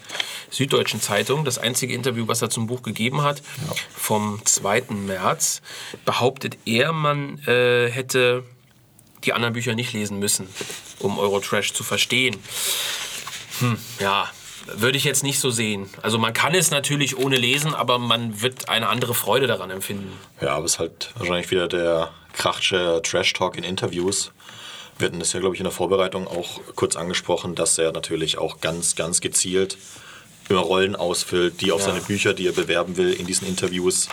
Süddeutschen Zeitung, das einzige Interview, was er zum Buch gegeben hat, ja. vom 2. März, behauptet er, man äh, hätte die anderen Bücher nicht lesen müssen, um Eurotrash zu verstehen. Hm, ja, würde ich jetzt nicht so sehen. Also man kann es natürlich ohne lesen, aber man wird eine andere Freude daran empfinden. Ja, aber es ist halt wahrscheinlich wieder der krachsche Trash-Talk in Interviews Wir hatten das ja, glaube ich, in der Vorbereitung auch kurz angesprochen, dass er natürlich auch ganz, ganz gezielt immer Rollen ausfüllt, die auf ja. seine Bücher, die er bewerben will, in diesen Interviews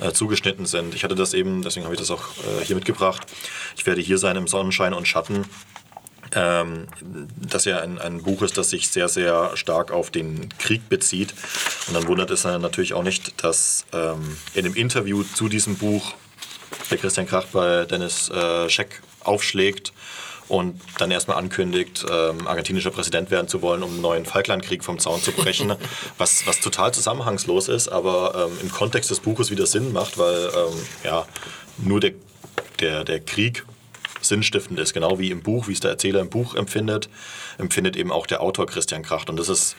äh, zugeschnitten sind. Ich hatte das eben, deswegen habe ich das auch äh, hier mitgebracht. Ich werde hier sein im Sonnenschein und Schatten. Ähm, das ja ein, ein, Buch ist, das sich sehr, sehr stark auf den Krieg bezieht. Und dann wundert es natürlich auch nicht, dass ähm, in dem Interview zu diesem Buch der Christian Kracht bei Dennis äh, Scheck aufschlägt und dann erstmal ankündigt, ähm, argentinischer Präsident werden zu wollen, um einen neuen Falklandkrieg vom Zaun zu brechen, was, was total zusammenhangslos ist, aber ähm, im Kontext des Buches wieder Sinn macht, weil ähm, ja, nur der, der, der Krieg sinnstiftend ist, genau wie im Buch, wie es der Erzähler im Buch empfindet, empfindet eben auch der Autor Christian Kracht. Und das ist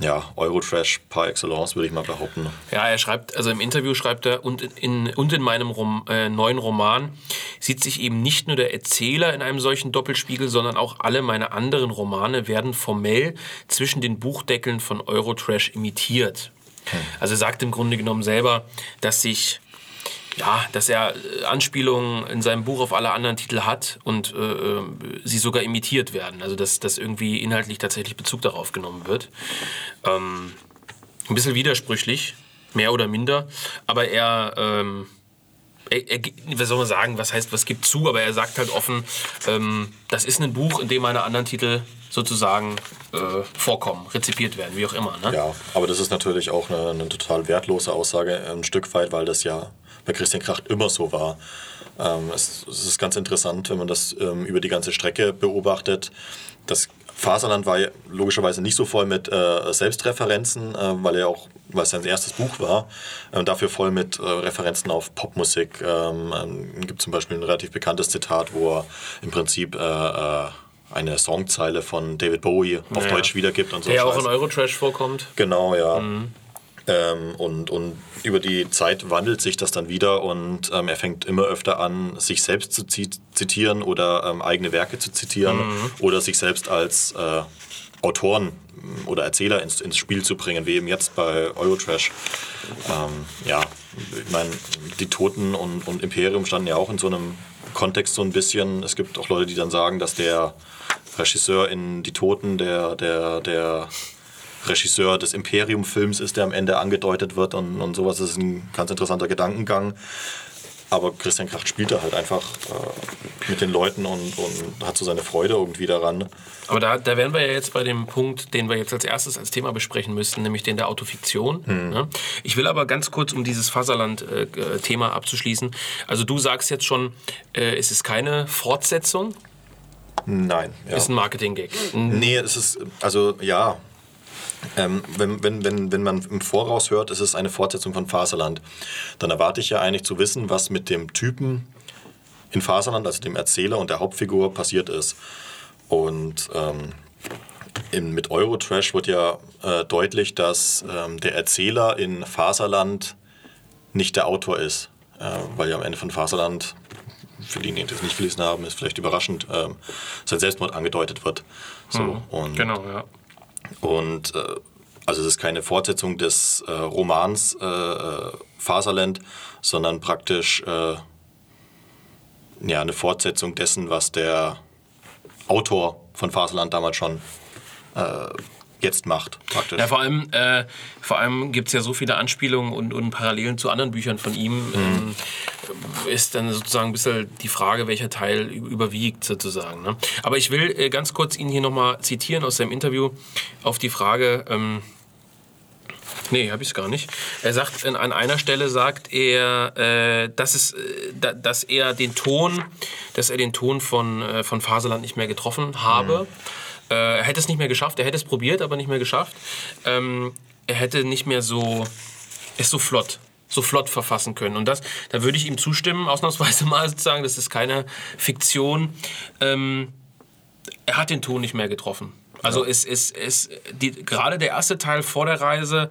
ja, Eurotrash par excellence, würde ich mal behaupten. Ja, er schreibt, also im Interview schreibt er, und in, und in meinem Rom, äh, neuen Roman sieht sich eben nicht nur der Erzähler in einem solchen Doppelspiegel, sondern auch alle meine anderen Romane werden formell zwischen den Buchdeckeln von Eurotrash imitiert. Hm. Also er sagt im Grunde genommen selber, dass sich ja, dass er äh, Anspielungen in seinem Buch auf alle anderen Titel hat und äh, äh, sie sogar imitiert werden. Also dass, dass irgendwie inhaltlich tatsächlich Bezug darauf genommen wird. Ähm, ein bisschen widersprüchlich, mehr oder minder, aber er, ähm, er, er, was soll man sagen, was heißt, was gibt zu, aber er sagt halt offen, ähm, das ist ein Buch, in dem meine anderen Titel sozusagen äh, vorkommen, rezipiert werden, wie auch immer. Ne? Ja, aber das ist natürlich auch eine, eine total wertlose Aussage, ein Stück weit, weil das ja bei Christian Kracht immer so war. Ähm, es, es, ist ganz interessant, wenn man das ähm, über die ganze Strecke beobachtet. Das Faserland war logischerweise nicht so voll mit äh, Selbstreferenzen, äh, weil er auch, weil es sein erstes Buch war, äh, dafür voll mit äh, Referenzen auf Popmusik. Ähm, ähm, gibt zum Beispiel ein relativ bekanntes Zitat, wo er im Prinzip äh, äh, eine Songzeile von David Bowie auf ja. Deutsch wiedergibt und so. Der ja auch in Eurotrash vorkommt. Genau, ja. Mhm. Ähm, und, und über die Zeit wandelt sich das dann wieder und ähm, er fängt immer öfter an, sich selbst zu zitieren oder ähm, eigene Werke zu zitieren mhm. oder sich selbst als äh, Autoren oder Erzähler ins, ins Spiel zu bringen, wie eben jetzt bei Eurotrash. Ähm, ja, ich meine, die Toten und, und Imperium standen ja auch in so einem Kontext so ein bisschen. Es gibt auch Leute, die dann sagen, dass der Regisseur in Die Toten, der, der, der Regisseur des Imperium-Films ist, der am Ende angedeutet wird und, und sowas. Das ist ein ganz interessanter Gedankengang. Aber Christian Kracht spielt da halt einfach äh, mit den Leuten und, und, hat so seine Freude irgendwie daran. Aber da, da wären wir ja jetzt bei dem Punkt, den wir jetzt als erstes als Thema besprechen müssten, nämlich den der Autofiktion. Hm. Ne? Ich will aber ganz kurz, um dieses Faserland-Thema äh, abzuschließen. Also du sagst jetzt schon, äh, es ist keine Fortsetzung. Nein. Ja. Ist ein Marketing-Gag. Nee, es ist, also ja, ähm, wenn, wenn, wenn, wenn man im Voraus hört, es ist eine Fortsetzung von Faserland, dann erwarte ich ja eigentlich zu wissen, was mit dem Typen in Faserland, also dem Erzähler und der Hauptfigur, passiert ist. Und ähm, in, mit Eurotrash wird ja äh, deutlich, dass ähm, der Erzähler in Faserland nicht der Autor ist, äh, weil ja am Ende von Faserland, für diejenigen, die es nicht gelesen haben, ist vielleicht überraschend, äh, sein Selbstmord angedeutet wird. So, mhm, und genau, ja. Und äh, also es ist keine Fortsetzung des äh, Romans äh, äh Faserland, sondern praktisch äh, ja, eine Fortsetzung dessen, was der Autor von Faserland damals schon äh, jetzt macht, praktisch. Ja, vor allem, äh, allem gibt es ja so viele Anspielungen und, und Parallelen zu anderen Büchern von ihm. Mhm. Ähm, ist dann sozusagen ein bisschen die Frage, welcher Teil überwiegt sozusagen. Ne? Aber ich will äh, ganz kurz ihn hier nochmal zitieren aus seinem Interview auf die Frage, ähm, Nee, habe ich es gar nicht. Er sagt, an einer Stelle sagt er, äh, dass, es, äh, dass er den Ton, dass er den Ton von, äh, von Faserland nicht mehr getroffen habe. Mhm. Äh, er hätte es nicht mehr geschafft. Er hätte es probiert, aber nicht mehr geschafft. Ähm, er hätte nicht mehr so, ist so flott so flott verfassen können. Und das, da würde ich ihm zustimmen, ausnahmsweise mal sozusagen, das ist keine Fiktion. Ähm, er hat den Ton nicht mehr getroffen. Also ja. es ist, ist die, gerade der erste Teil vor der Reise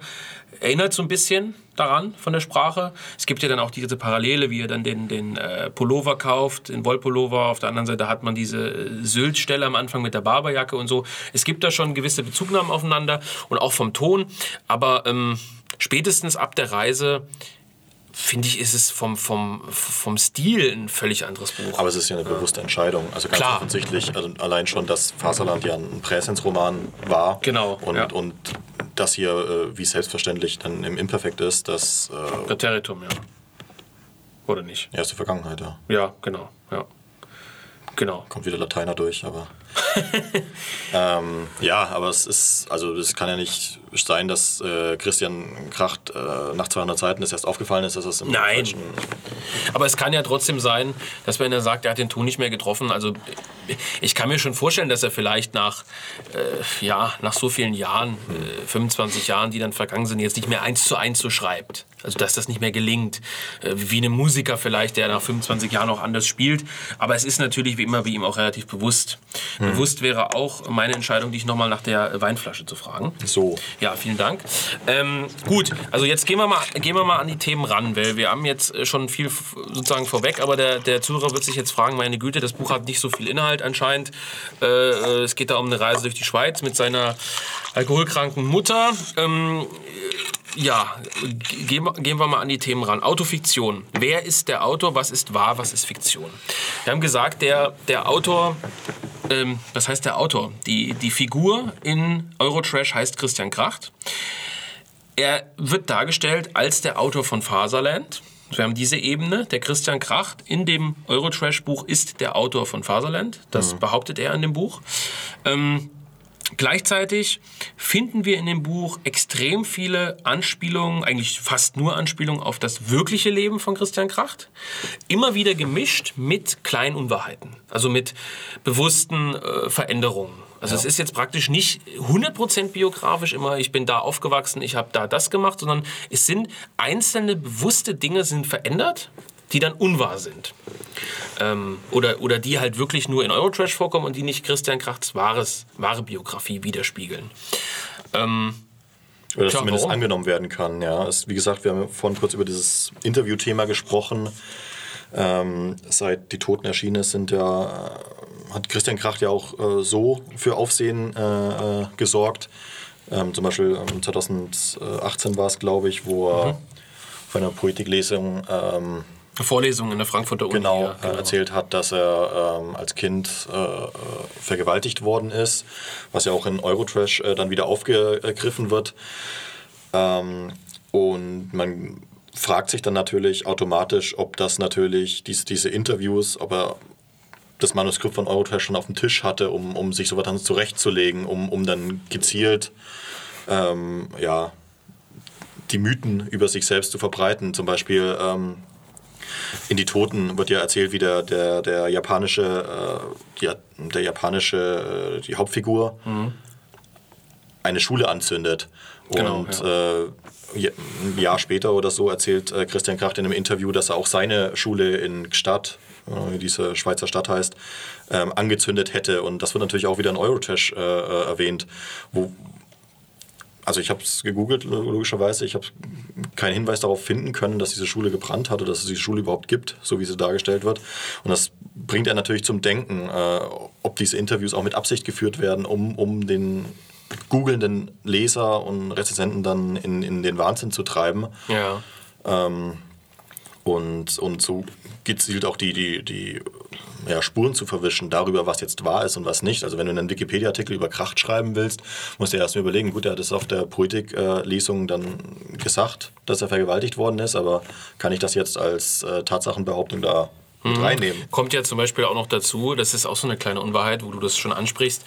erinnert so ein bisschen daran von der Sprache. Es gibt ja dann auch diese Parallele, wie er dann den, den äh, Pullover kauft, den Wollpullover. Auf der anderen Seite hat man diese äh, Sylt-Stelle am Anfang mit der Barberjacke und so. Es gibt da schon gewisse Bezugnahmen aufeinander und auch vom Ton. Aber ähm, spätestens ab der Reise finde ich, ist es vom, vom, vom Stil ein völlig anderes Buch. Aber es ist ja eine bewusste Entscheidung. Also ganz Klar. offensichtlich, also allein schon, dass Faserland ja ein Präsenzroman war. Genau, Und, ja. und das hier, äh, wie selbstverständlich dann im Imperfekt ist, das äh, Der Territum, ja. Oder nicht? ja, ist die Vergangenheit, ja. Ja, genau. Ja. Genau. Kommt wieder Lateiner durch, aber. ähm, ja, aber es ist, also es kann ja nicht sein, dass äh, Christian Kracht äh, nach 200 Seiten es erst aufgefallen ist, dass es im Nein. falschen- Aber es kann ja trotzdem sein, dass wenn er sagt, er hat den Ton nicht mehr getroffen, also ich kann mir schon vorstellen, dass er vielleicht nach, äh, ja, nach so vielen Jahren, äh, 25 Jahren, die dann vergangen sind, jetzt nicht mehr eins zu eins so schreibt. Also dass das nicht mehr gelingt. Äh, wie ein Musiker vielleicht, der nach 25 Jahren auch anders spielt. Aber es ist natürlich wie immer wie ihm auch relativ bewusst. Bewusst wäre auch meine Entscheidung, dich nochmal nach der Weinflasche zu fragen. So. Ja, vielen Dank. Ähm, gut, also jetzt gehen wir, mal, gehen wir mal an die Themen ran, weil wir haben jetzt äh, schon viel sozusagen vorweg, aber der, der Zuhörer wird sich jetzt fragen, meine Güte, das Buch hat nicht so viel Inhalt anscheinend. Äh, äh, es geht da um eine Reise durch die Schweiz mit seiner alkoholkranken Mutter. Ähm, ja, ge- gehen, wir- gehen wir mal an die Themen ran. Autofiktion. Wer ist der Autor? Was ist wahr? Was ist Fiktion? Wir haben gesagt, der, der Autor, ähm, was heißt der Autor? Die, die Figur in Eurotrash heißt Christian Kracht. Er wird dargestellt als der Autor von Faserland. Wir haben diese Ebene. Der Christian Kracht in dem Eurotrash-Buch ist der Autor von Faserland. Das behauptet er in dem Buch. Ähm, Gleichzeitig finden wir in dem Buch extrem viele Anspielungen, eigentlich fast nur Anspielungen auf das wirkliche Leben von Christian Kracht. Immer wieder gemischt mit kleinen Unwahrheiten, also mit bewussten äh, Veränderungen. Also es ist jetzt praktisch nicht 100% biografisch immer, ich bin da aufgewachsen, ich habe da das gemacht, sondern es sind einzelne bewusste Dinge sind verändert, die dann unwahr sind ähm, oder, oder die halt wirklich nur in Eurotrash vorkommen und die nicht Christian Krachts wahres, wahre Biografie widerspiegeln. Ähm, Oder das zumindest warum? angenommen werden kann. Ja, es, wie gesagt, wir haben vorhin kurz über dieses Interviewthema gesprochen. Ähm, seit die Toten erschienen sind, ja, äh, hat Christian Kracht ja auch äh, so für Aufsehen äh, äh, gesorgt. Ähm, zum Beispiel ähm, 2018 war es, glaube ich, wo er Mhm. auf einer Poetiklesung ähm, Vorlesung in der Frankfurter Uni. genau, ja, äh, erzählt hat, dass er ähm, als Kind äh, vergewaltigt worden ist, was ja auch in Eurotrash äh, dann wieder aufgegriffen wird. Ähm, und man fragt sich dann natürlich automatisch, ob das natürlich dies, diese Interviews, ob er das Manuskript von Eurotrash schon auf dem Tisch hatte, um, um sich sowas dann zurechtzulegen, um, um dann gezielt ähm, ja, die Mythen über sich selbst zu verbreiten. Zum Beispiel ähm, in die Toten wird ja erzählt, wie der, der, der japanische, äh, die, der japanische, äh, die Hauptfigur eine Schule anzündet. Genau, Und äh, ja- ein Jahr später oder so erzählt äh, Christian Kracht in einem Interview, dass er auch seine Schule in Gstaad, äh, wie diese Schweizer Stadt heißt, ähm, angezündet hätte. Und das wird natürlich auch wieder in Eurotrash äh, äh, erwähnt, wo, also ich habe es gegoogelt, logischerweise. Ich habe keinen Hinweis darauf finden können, dass diese Schule gebrannt hat oder dass es diese Schule überhaupt gibt, so wie sie dargestellt wird. Und das bringt er natürlich zum Denken, äh, ob diese Interviews auch mit Absicht geführt werden, um, um den googelnden Leser und Rezensenten dann in, in den Wahnsinn zu treiben. Ja. Und, und so gezielt auch die, die, die ja, Spuren zu verwischen darüber, was jetzt wahr ist und was nicht. Also wenn du einen Wikipedia-Artikel über Kracht schreiben willst, musst du dir erstmal überlegen, gut, er hat es auf der Poetik-Lesung dann gesagt, dass er vergewaltigt worden ist, aber kann ich das jetzt als äh, Tatsachenbehauptung da mit reinnehmen? Kommt ja zum Beispiel auch noch dazu, das ist auch so eine kleine Unwahrheit, wo du das schon ansprichst.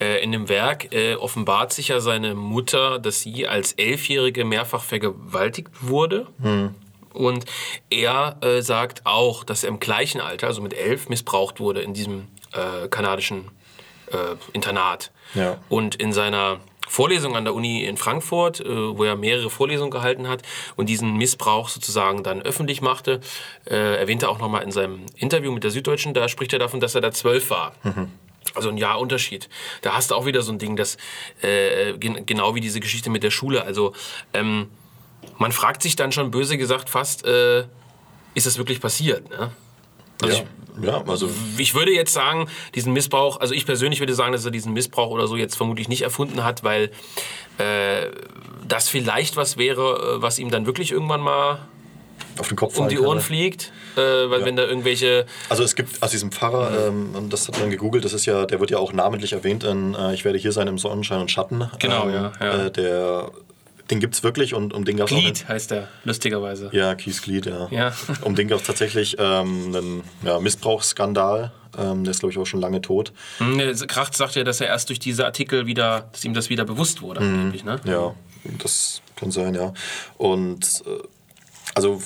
Äh, in dem Werk äh, offenbart sich ja seine Mutter, dass sie als Elfjährige mehrfach vergewaltigt wurde. Und er äh, sagt auch, dass er im gleichen Alter, also mit elf, missbraucht wurde in diesem äh, kanadischen äh, Internat. Ja. Und in seiner Vorlesung an der Uni in Frankfurt, äh, wo er mehrere Vorlesungen gehalten hat und diesen Missbrauch sozusagen dann öffentlich machte, äh, erwähnte er auch nochmal in seinem Interview mit der Süddeutschen, da spricht er davon, dass er da zwölf war. Also ein Jahr Unterschied. Da hast du auch wieder so ein Ding, das äh, gen genau wie diese Geschichte mit der Schule. Also ähm, man fragt sich dann schon böse gesagt fast, äh, ist das wirklich passiert? Ne? Also Ja, ja, also ich würde jetzt sagen, diesen Missbrauch, also ich persönlich würde sagen, dass er diesen Missbrauch oder so jetzt vermutlich nicht erfunden hat, weil äh, das vielleicht was wäre, äh, was ihm dann wirklich irgendwann mal auf den Kopf um die. Ohren fliegt, äh, weil wenn da irgendwelche Also es gibt aus diesem Pfarrer, ähm, und das hat man gegoogelt, das ist ja, der wird ja auch namentlich erwähnt in äh, Ich werde hier sein im Sonnenschein und Schatten. Genau, ähm, ja, ja. Äh, der, den gibt es wirklich und um den gab es auch... Glied heißt der, lustigerweise. Ja, Keith Glied, ja. Ja. Um den gab es tatsächlich ähm, einen ja, Missbrauchsskandal. Ähm, der ist, glaube ich, auch schon lange tot. Hm, der Kracht sagt ja, dass er erst durch diese Artikel wieder, dass ihm das wieder bewusst wurde, angeblich, ne? Ja, das kann sein, ja. Und äh, also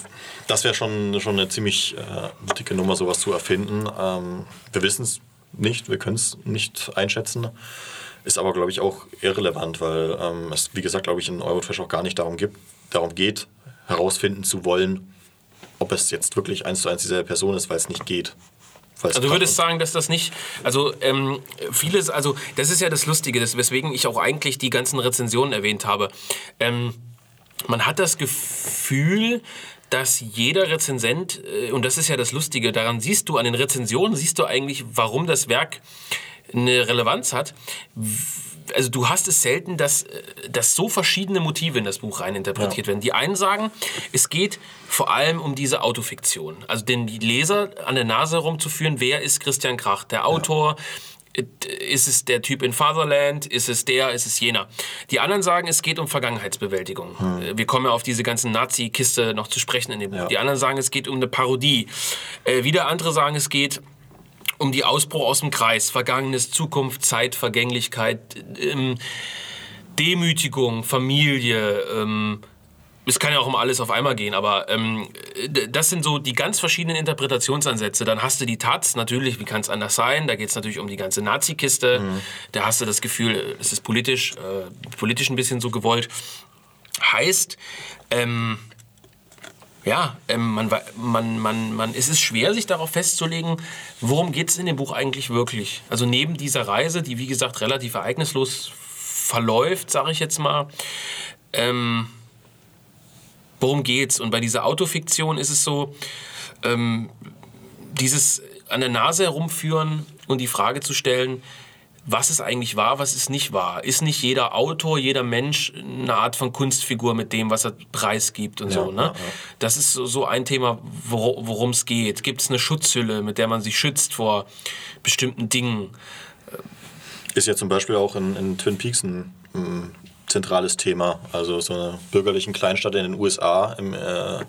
das wäre schon, schon eine ziemlich äh, dicke Nummer, sowas zu erfinden. Ähm, wir wissen es nicht, wir können es nicht einschätzen. Ist aber, glaube ich, auch irrelevant, weil ähm, es, wie gesagt, glaube ich, in Eurotrash auch gar nicht darum, gibt, darum geht, herausfinden zu wollen, ob es jetzt wirklich eins zu eins dieselbe Person ist, weil es nicht geht. Also du würdest sagen, dass das nicht, also ähm, vieles, also das ist ja das Lustige, das, weswegen ich auch eigentlich die ganzen Rezensionen erwähnt habe. Ähm, man hat das Gefühl, dass jeder Rezensent, äh, und das ist ja das Lustige, daran siehst du, an den Rezensionen siehst du eigentlich, warum das Werk eine Relevanz hat. Also du hast es selten, dass, dass so verschiedene Motive in das Buch reininterpretiert werden. Die einen sagen, es geht vor allem um diese Autofiktion. Also den Leser an der Nase herumzuführen, wer ist Christian Krach, der Autor, ist es der Typ in Fatherland? Ist es der? Ist es jener? Die anderen sagen, es geht um Vergangenheitsbewältigung. Äh, Wir kommen ja auf diese ganzen Nazi-Kiste noch zu sprechen in dem Buch. Ja. Die anderen sagen, es geht um eine Parodie. Äh, wieder andere sagen, es geht um die Ausbruch aus dem Kreis. Vergangenes, Zukunft, Zeit, Vergänglichkeit, ähm, Demütigung, Familie. Ähm, es kann ja auch um alles auf einmal gehen, aber ähm, das sind so die ganz verschiedenen Interpretationsansätze. Dann hast du die Taz, natürlich, wie kann es anders sein? Da geht es natürlich um die ganze Nazi-Kiste. Da hast du das Gefühl, es ist politisch, äh, politisch ein bisschen so gewollt. Heißt, ähm, ja, ähm, man, man, man, man, es ist schwer, sich darauf festzulegen, worum geht es in dem Buch eigentlich wirklich. Also neben dieser Reise, die wie gesagt relativ ereignislos verläuft, sage ich jetzt mal, ähm, worum geht's? Und bei dieser Autofiktion ist es so, ähm, dieses an der Nase herumführen und die Frage zu stellen, was ist eigentlich wahr, was ist nicht wahr? Ist nicht jeder Autor, jeder Mensch eine Art von Kunstfigur mit dem, was er preisgibt und so? Ne? ja, ja. Das ist so, so ein Thema, wor worum es geht. Gibt es eine Schutzhülle, mit der man sich schützt vor bestimmten Dingen? Ist ja zum Beispiel auch in, in Twin Peaks ein, ein zentrales Thema. Also so eine bürgerlichen Kleinstadt in den USA im äh,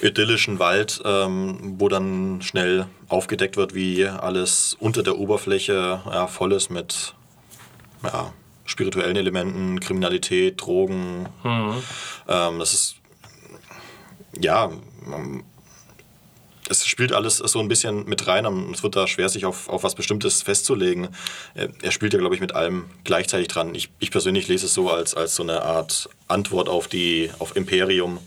idyllischen Wald, ähm, wo dann schnell aufgedeckt wird, wie alles unter der Oberfläche ja, voll ist mit ja, spirituellen Elementen, Kriminalität, Drogen. Ähm, das ist ja, es spielt alles so ein bisschen mit rein. Es wird da schwer, sich auf, auf was Bestimmtes festzulegen. Er, er spielt ja, glaube ich, mit allem gleichzeitig dran. Ich, ich persönlich lese es so als, als so eine Art Antwort auf, die, auf Imperium,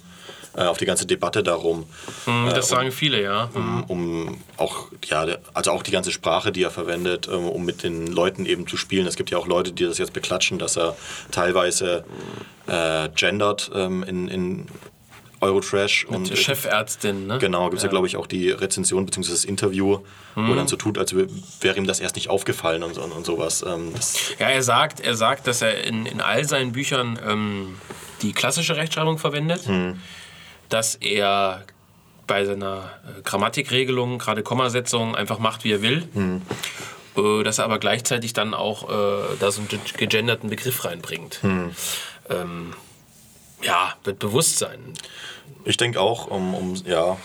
äh, auf die ganze Debatte darum. Hm, Äh, das sagen viele, ja. um, um auch, ja, also auch die ganze Sprache, die er verwendet, ähm, um mit den Leuten eben zu spielen. Es gibt ja auch Leute, die das jetzt beklatschen, dass er teilweise äh, gendert ähm, in, in Eurotrash. Die und Chefärztin, ne? Genau, gibt es ja, glaube ich, auch die Rezension bzw. das Interview, Mhm. wo dann so tut, als wär- wäre ihm das erst nicht aufgefallen und, so- und sowas. Ähm, das, Ja, er sagt, er sagt, dass er in, in all seinen Büchern ähm, die klassische Rechtschreibung verwendet, dass er bei seiner äh, Grammatikregelung, gerade Kommasetzung, einfach macht, wie er will. Äh, dass er aber gleichzeitig dann auch äh, da so einen ge- gegenderten Begriff reinbringt. Ähm, ja, mit Bewusstsein. ich denke auch, um, um ja,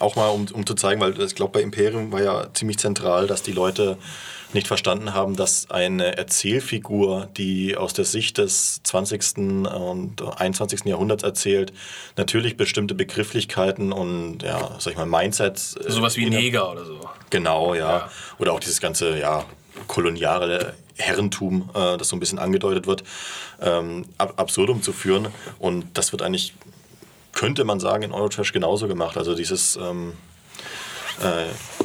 auch mal um, um zu zeigen, weil ich glaube, bei Imperium war ja ziemlich zentral, dass die Leute nicht verstanden haben, dass eine Erzählfigur, die aus der Sicht des 20. und 21. Jahrhunderts erzählt, natürlich bestimmte Begrifflichkeiten und ja, sag ich mal, Mindsets. äh, Sowas wie Neger oder so. Genau, ja. Ja. Oder auch dieses ganze, ja, koloniale Herrentum, äh, das so ein bisschen angedeutet wird, ähm, ab absurdum zu führen. Und das wird eigentlich, könnte man sagen, in Eurotrash genauso gemacht. Also dieses, ähm, äh,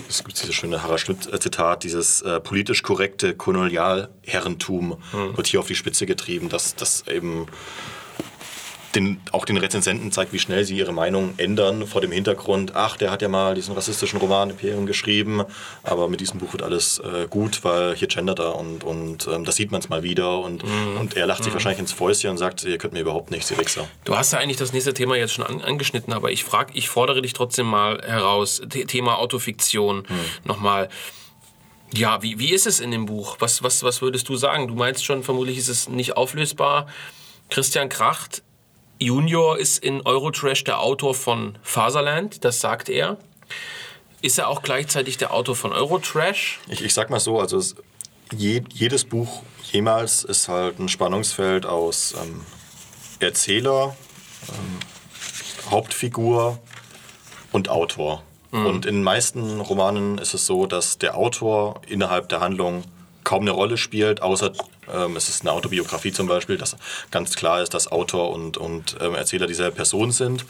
es gibt dieses schöne Harald Schmidt-Zitat, dieses äh, politisch korrekte Kolonialherrentum wird hier auf die Spitze getrieben, dass das eben den, auch den Rezensenten zeigt, wie schnell sie ihre Meinung ändern vor dem Hintergrund, ach, der hat ja mal diesen rassistischen Roman Imperium geschrieben, aber mit diesem Buch wird alles äh, gut, weil hier gendert er und, und ähm, das sieht man es mal wieder und, mhm. und er lacht sich mhm. wahrscheinlich ins Fäustchen und sagt, ihr könnt mir überhaupt nichts, ihr Wichser. Du hast ja eigentlich das nächste Thema jetzt schon an, angeschnitten, aber ich frage, ich fordere dich trotzdem mal heraus, Thema Autofiktion mhm. nochmal. Ja, wie, wie ist es in dem Buch? Was, was, was würdest du sagen? Du meinst schon, vermutlich ist es nicht auflösbar. Christian Kracht Junior ist in Eurotrash der Autor von Faserland, das sagt er. Ist er auch gleichzeitig der Autor von Eurotrash? Ich, ich sag mal so, also es, je, jedes Buch jemals ist halt ein Spannungsfeld aus ähm, Erzähler, ähm, Hauptfigur und Autor. Mhm. Und in den meisten Romanen ist es so, dass der Autor innerhalb der Handlung kaum eine Rolle spielt, außer ähm, es ist eine Autobiografie zum Beispiel, dass ganz klar ist, dass Autor und, und ähm, Erzähler dieselbe Person sind.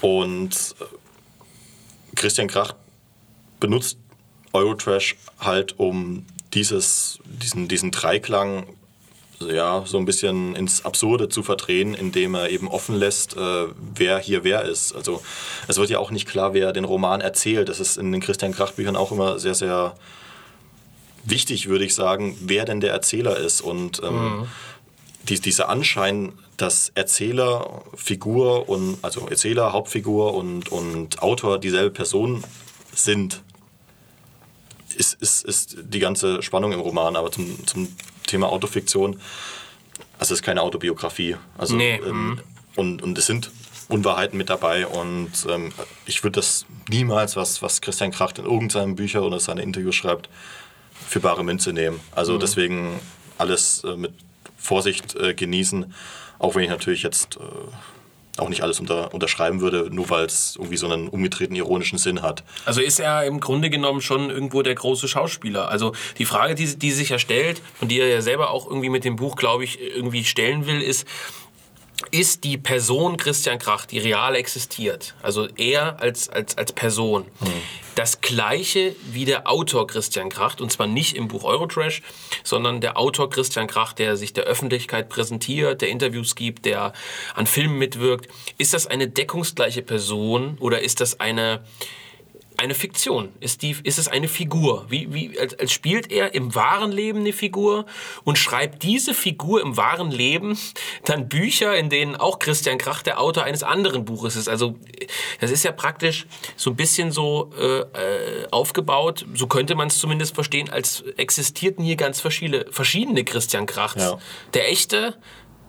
Und äh, Christian Krach benutzt Eurotrash halt, um dieses, diesen, diesen Dreiklang ja, so ein bisschen ins Absurde zu verdrehen, indem er eben offen lässt, äh, wer hier wer ist. Also es wird ja auch nicht klar, wer den Roman erzählt. Das ist in den Christian Krach Büchern auch immer sehr, sehr wichtig, würde ich sagen, wer denn der Erzähler ist. Und ähm, mhm. die, dieser Anschein, dass Erzähler, Figur und also Erzähler, Hauptfigur und, und Autor dieselbe Person sind, ist, ist, ist die ganze Spannung im Roman. Aber zum, zum Thema Autofiktion, also es ist keine Autobiografie. Also, nee. ähm, mhm. und, und es sind Unwahrheiten mit dabei und ähm, ich würde das niemals, was, was Christian Kracht in irgendeinem Bücher oder seine Interviews schreibt, für bare Münze nehmen. Also mhm. deswegen alles äh, mit Vorsicht äh, genießen, auch wenn ich natürlich jetzt äh, auch nicht alles unter, unterschreiben würde, nur weil es irgendwie so einen umgedrehten ironischen Sinn hat. Also ist er im Grunde genommen schon irgendwo der große Schauspieler. Also die Frage, die, die sich ja stellt und die er ja selber auch irgendwie mit dem Buch, glaube ich, irgendwie stellen will, ist, ist die Person Christian Krach, die real existiert, also er als, als, als Person, mhm. das gleiche wie der Autor Christian Kracht, und zwar nicht im Buch Eurotrash, sondern der Autor Christian Krach, der sich der Öffentlichkeit präsentiert, der Interviews gibt, der an Filmen mitwirkt. Ist das eine deckungsgleiche Person oder ist das eine eine Fiktion? Ist, die, ist es eine Figur? Wie, wie, als, als spielt er im wahren Leben eine Figur und schreibt diese Figur im wahren Leben dann Bücher, in denen auch Christian Krach der Autor eines anderen Buches ist? Also das ist ja praktisch so ein bisschen so äh, äh aufgebaut, so könnte man es zumindest verstehen, als existierten hier ganz verschiedene, verschiedene Christian Krachs. Ja. Der echte,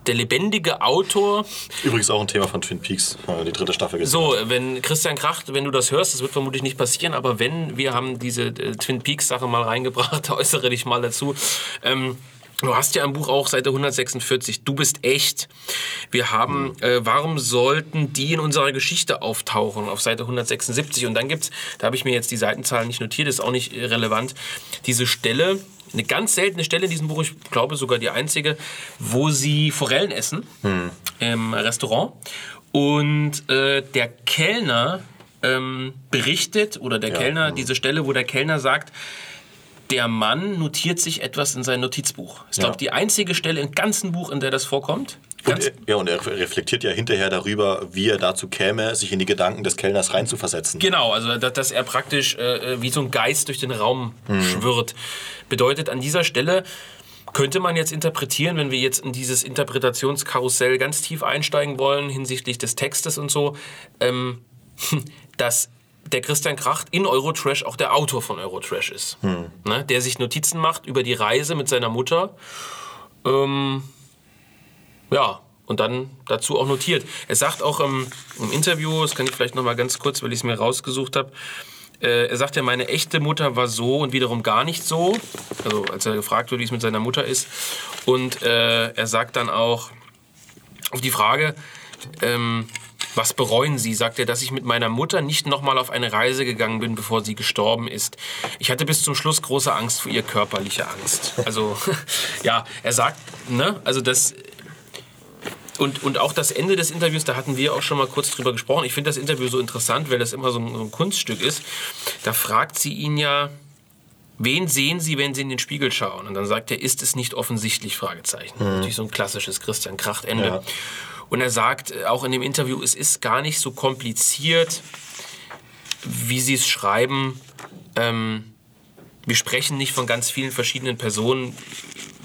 der lebendige Autor. Übrigens auch ein Thema von Twin Peaks, die dritte Staffel gesehen. So, wenn Christian Kracht, wenn du das hörst, das wird vermutlich nicht passieren, aber wenn, wir haben diese äh, Twin Peaks Sache mal reingebracht, äußere dich mal dazu. Ähm, Du hast ja im Buch auch Seite 146, du bist echt. Wir haben, mhm. äh, warum sollten die in unserer Geschichte auftauchen, auf Seite 176. Und dann gibt es, da habe ich mir jetzt die Seitenzahlen nicht notiert, ist auch nicht relevant, diese Stelle, eine ganz seltene Stelle in diesem Buch, ich glaube sogar die einzige, wo sie Forellen essen hm. im Restaurant. Und äh, der Kellner ähm, berichtet, oder der ja, Kellner, hm. diese Stelle, wo der Kellner sagt, der Mann notiert sich etwas in sein Notizbuch. Ich glaube, ja. die einzige Stelle im ganzen Buch, in der das vorkommt. Und ja, und er reflektiert ja hinterher darüber, wie er dazu käme, sich in die Gedanken des Kellners reinzuversetzen. Genau, also dass er praktisch äh, wie so ein Geist durch den Raum mhm. schwirrt. Bedeutet an dieser Stelle, könnte man jetzt interpretieren, wenn wir jetzt in dieses Interpretationskarussell ganz tief einsteigen wollen hinsichtlich des Textes und so, ähm, dass der Christian Kracht in Eurotrash auch der Autor von Eurotrash ist. Hm. Ne, der sich Notizen macht über die Reise mit seiner Mutter. Ähm, ja, und dann dazu auch notiert. Er sagt auch im, im Interview, das kann ich vielleicht noch mal ganz kurz, weil ich es mir rausgesucht habe, äh, er sagt ja, meine echte Mutter war so und wiederum gar nicht so. Also als er gefragt wird, wie es mit seiner Mutter ist. Und äh, er sagt dann auch auf die Frage, ähm, was bereuen Sie? Sagt er, dass ich mit meiner Mutter nicht nochmal auf eine Reise gegangen bin, bevor sie gestorben ist. Ich hatte bis zum Schluss große Angst vor ihr körperliche Angst. Also, ja, er sagt, ne, also das. Und, und auch das Ende des Interviews, da hatten wir auch schon mal kurz drüber gesprochen. Ich finde das Interview so interessant, weil das immer so ein, so ein Kunststück ist. Da fragt sie ihn ja, Wen sehen Sie, wenn Sie in den Spiegel schauen? Und dann sagt er, ist es nicht offensichtlich? Fragezeichen. Mhm. Natürlich so ein klassisches Christian Kracht-Ende. Ja. Und er sagt auch in dem Interview, es ist gar nicht so kompliziert, wie sie es schreiben. Ähm, wir sprechen nicht von ganz vielen verschiedenen Personen,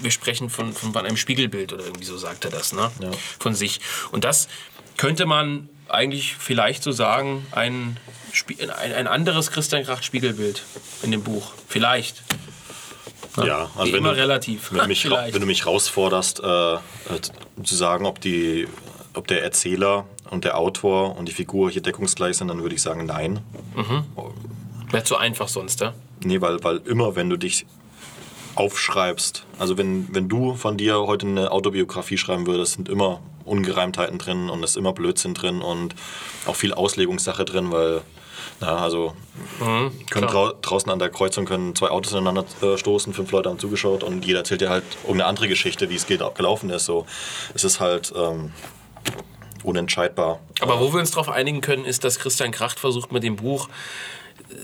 wir sprechen von, von einem Spiegelbild oder irgendwie so sagt er das, ne? Ja. Von sich. Und das könnte man eigentlich vielleicht so sagen, ein, ein, ein anderes Christian Kracht Spiegelbild in dem Buch. Vielleicht. Ja, also Wie wenn immer du, relativ. Wenn du mich, wenn du mich herausforderst, äh, äh, zu sagen, ob, die, ob der Erzähler und der Autor und die Figur hier deckungsgleich sind, dann würde ich sagen, nein. Wäre zu einfach sonst, ja? Nee, weil, weil immer, wenn du dich aufschreibst, also wenn, wenn du von dir heute eine Autobiografie schreiben würdest, sind immer Ungereimtheiten drin und es ist immer Blödsinn drin und auch viel Auslegungssache drin, weil, na, also können klar. drau draußen an der Kreuzung können zwei Autos ineinander äh, stoßen, fünf Leute haben zugeschaut und jeder erzählt dir halt irgendeine andere Geschichte, wie es gelaufen ist. So, es ist halt ähm, unentscheidbar. Aber wo wir uns darauf einigen können, ist, dass Christian Kracht versucht mit dem Buch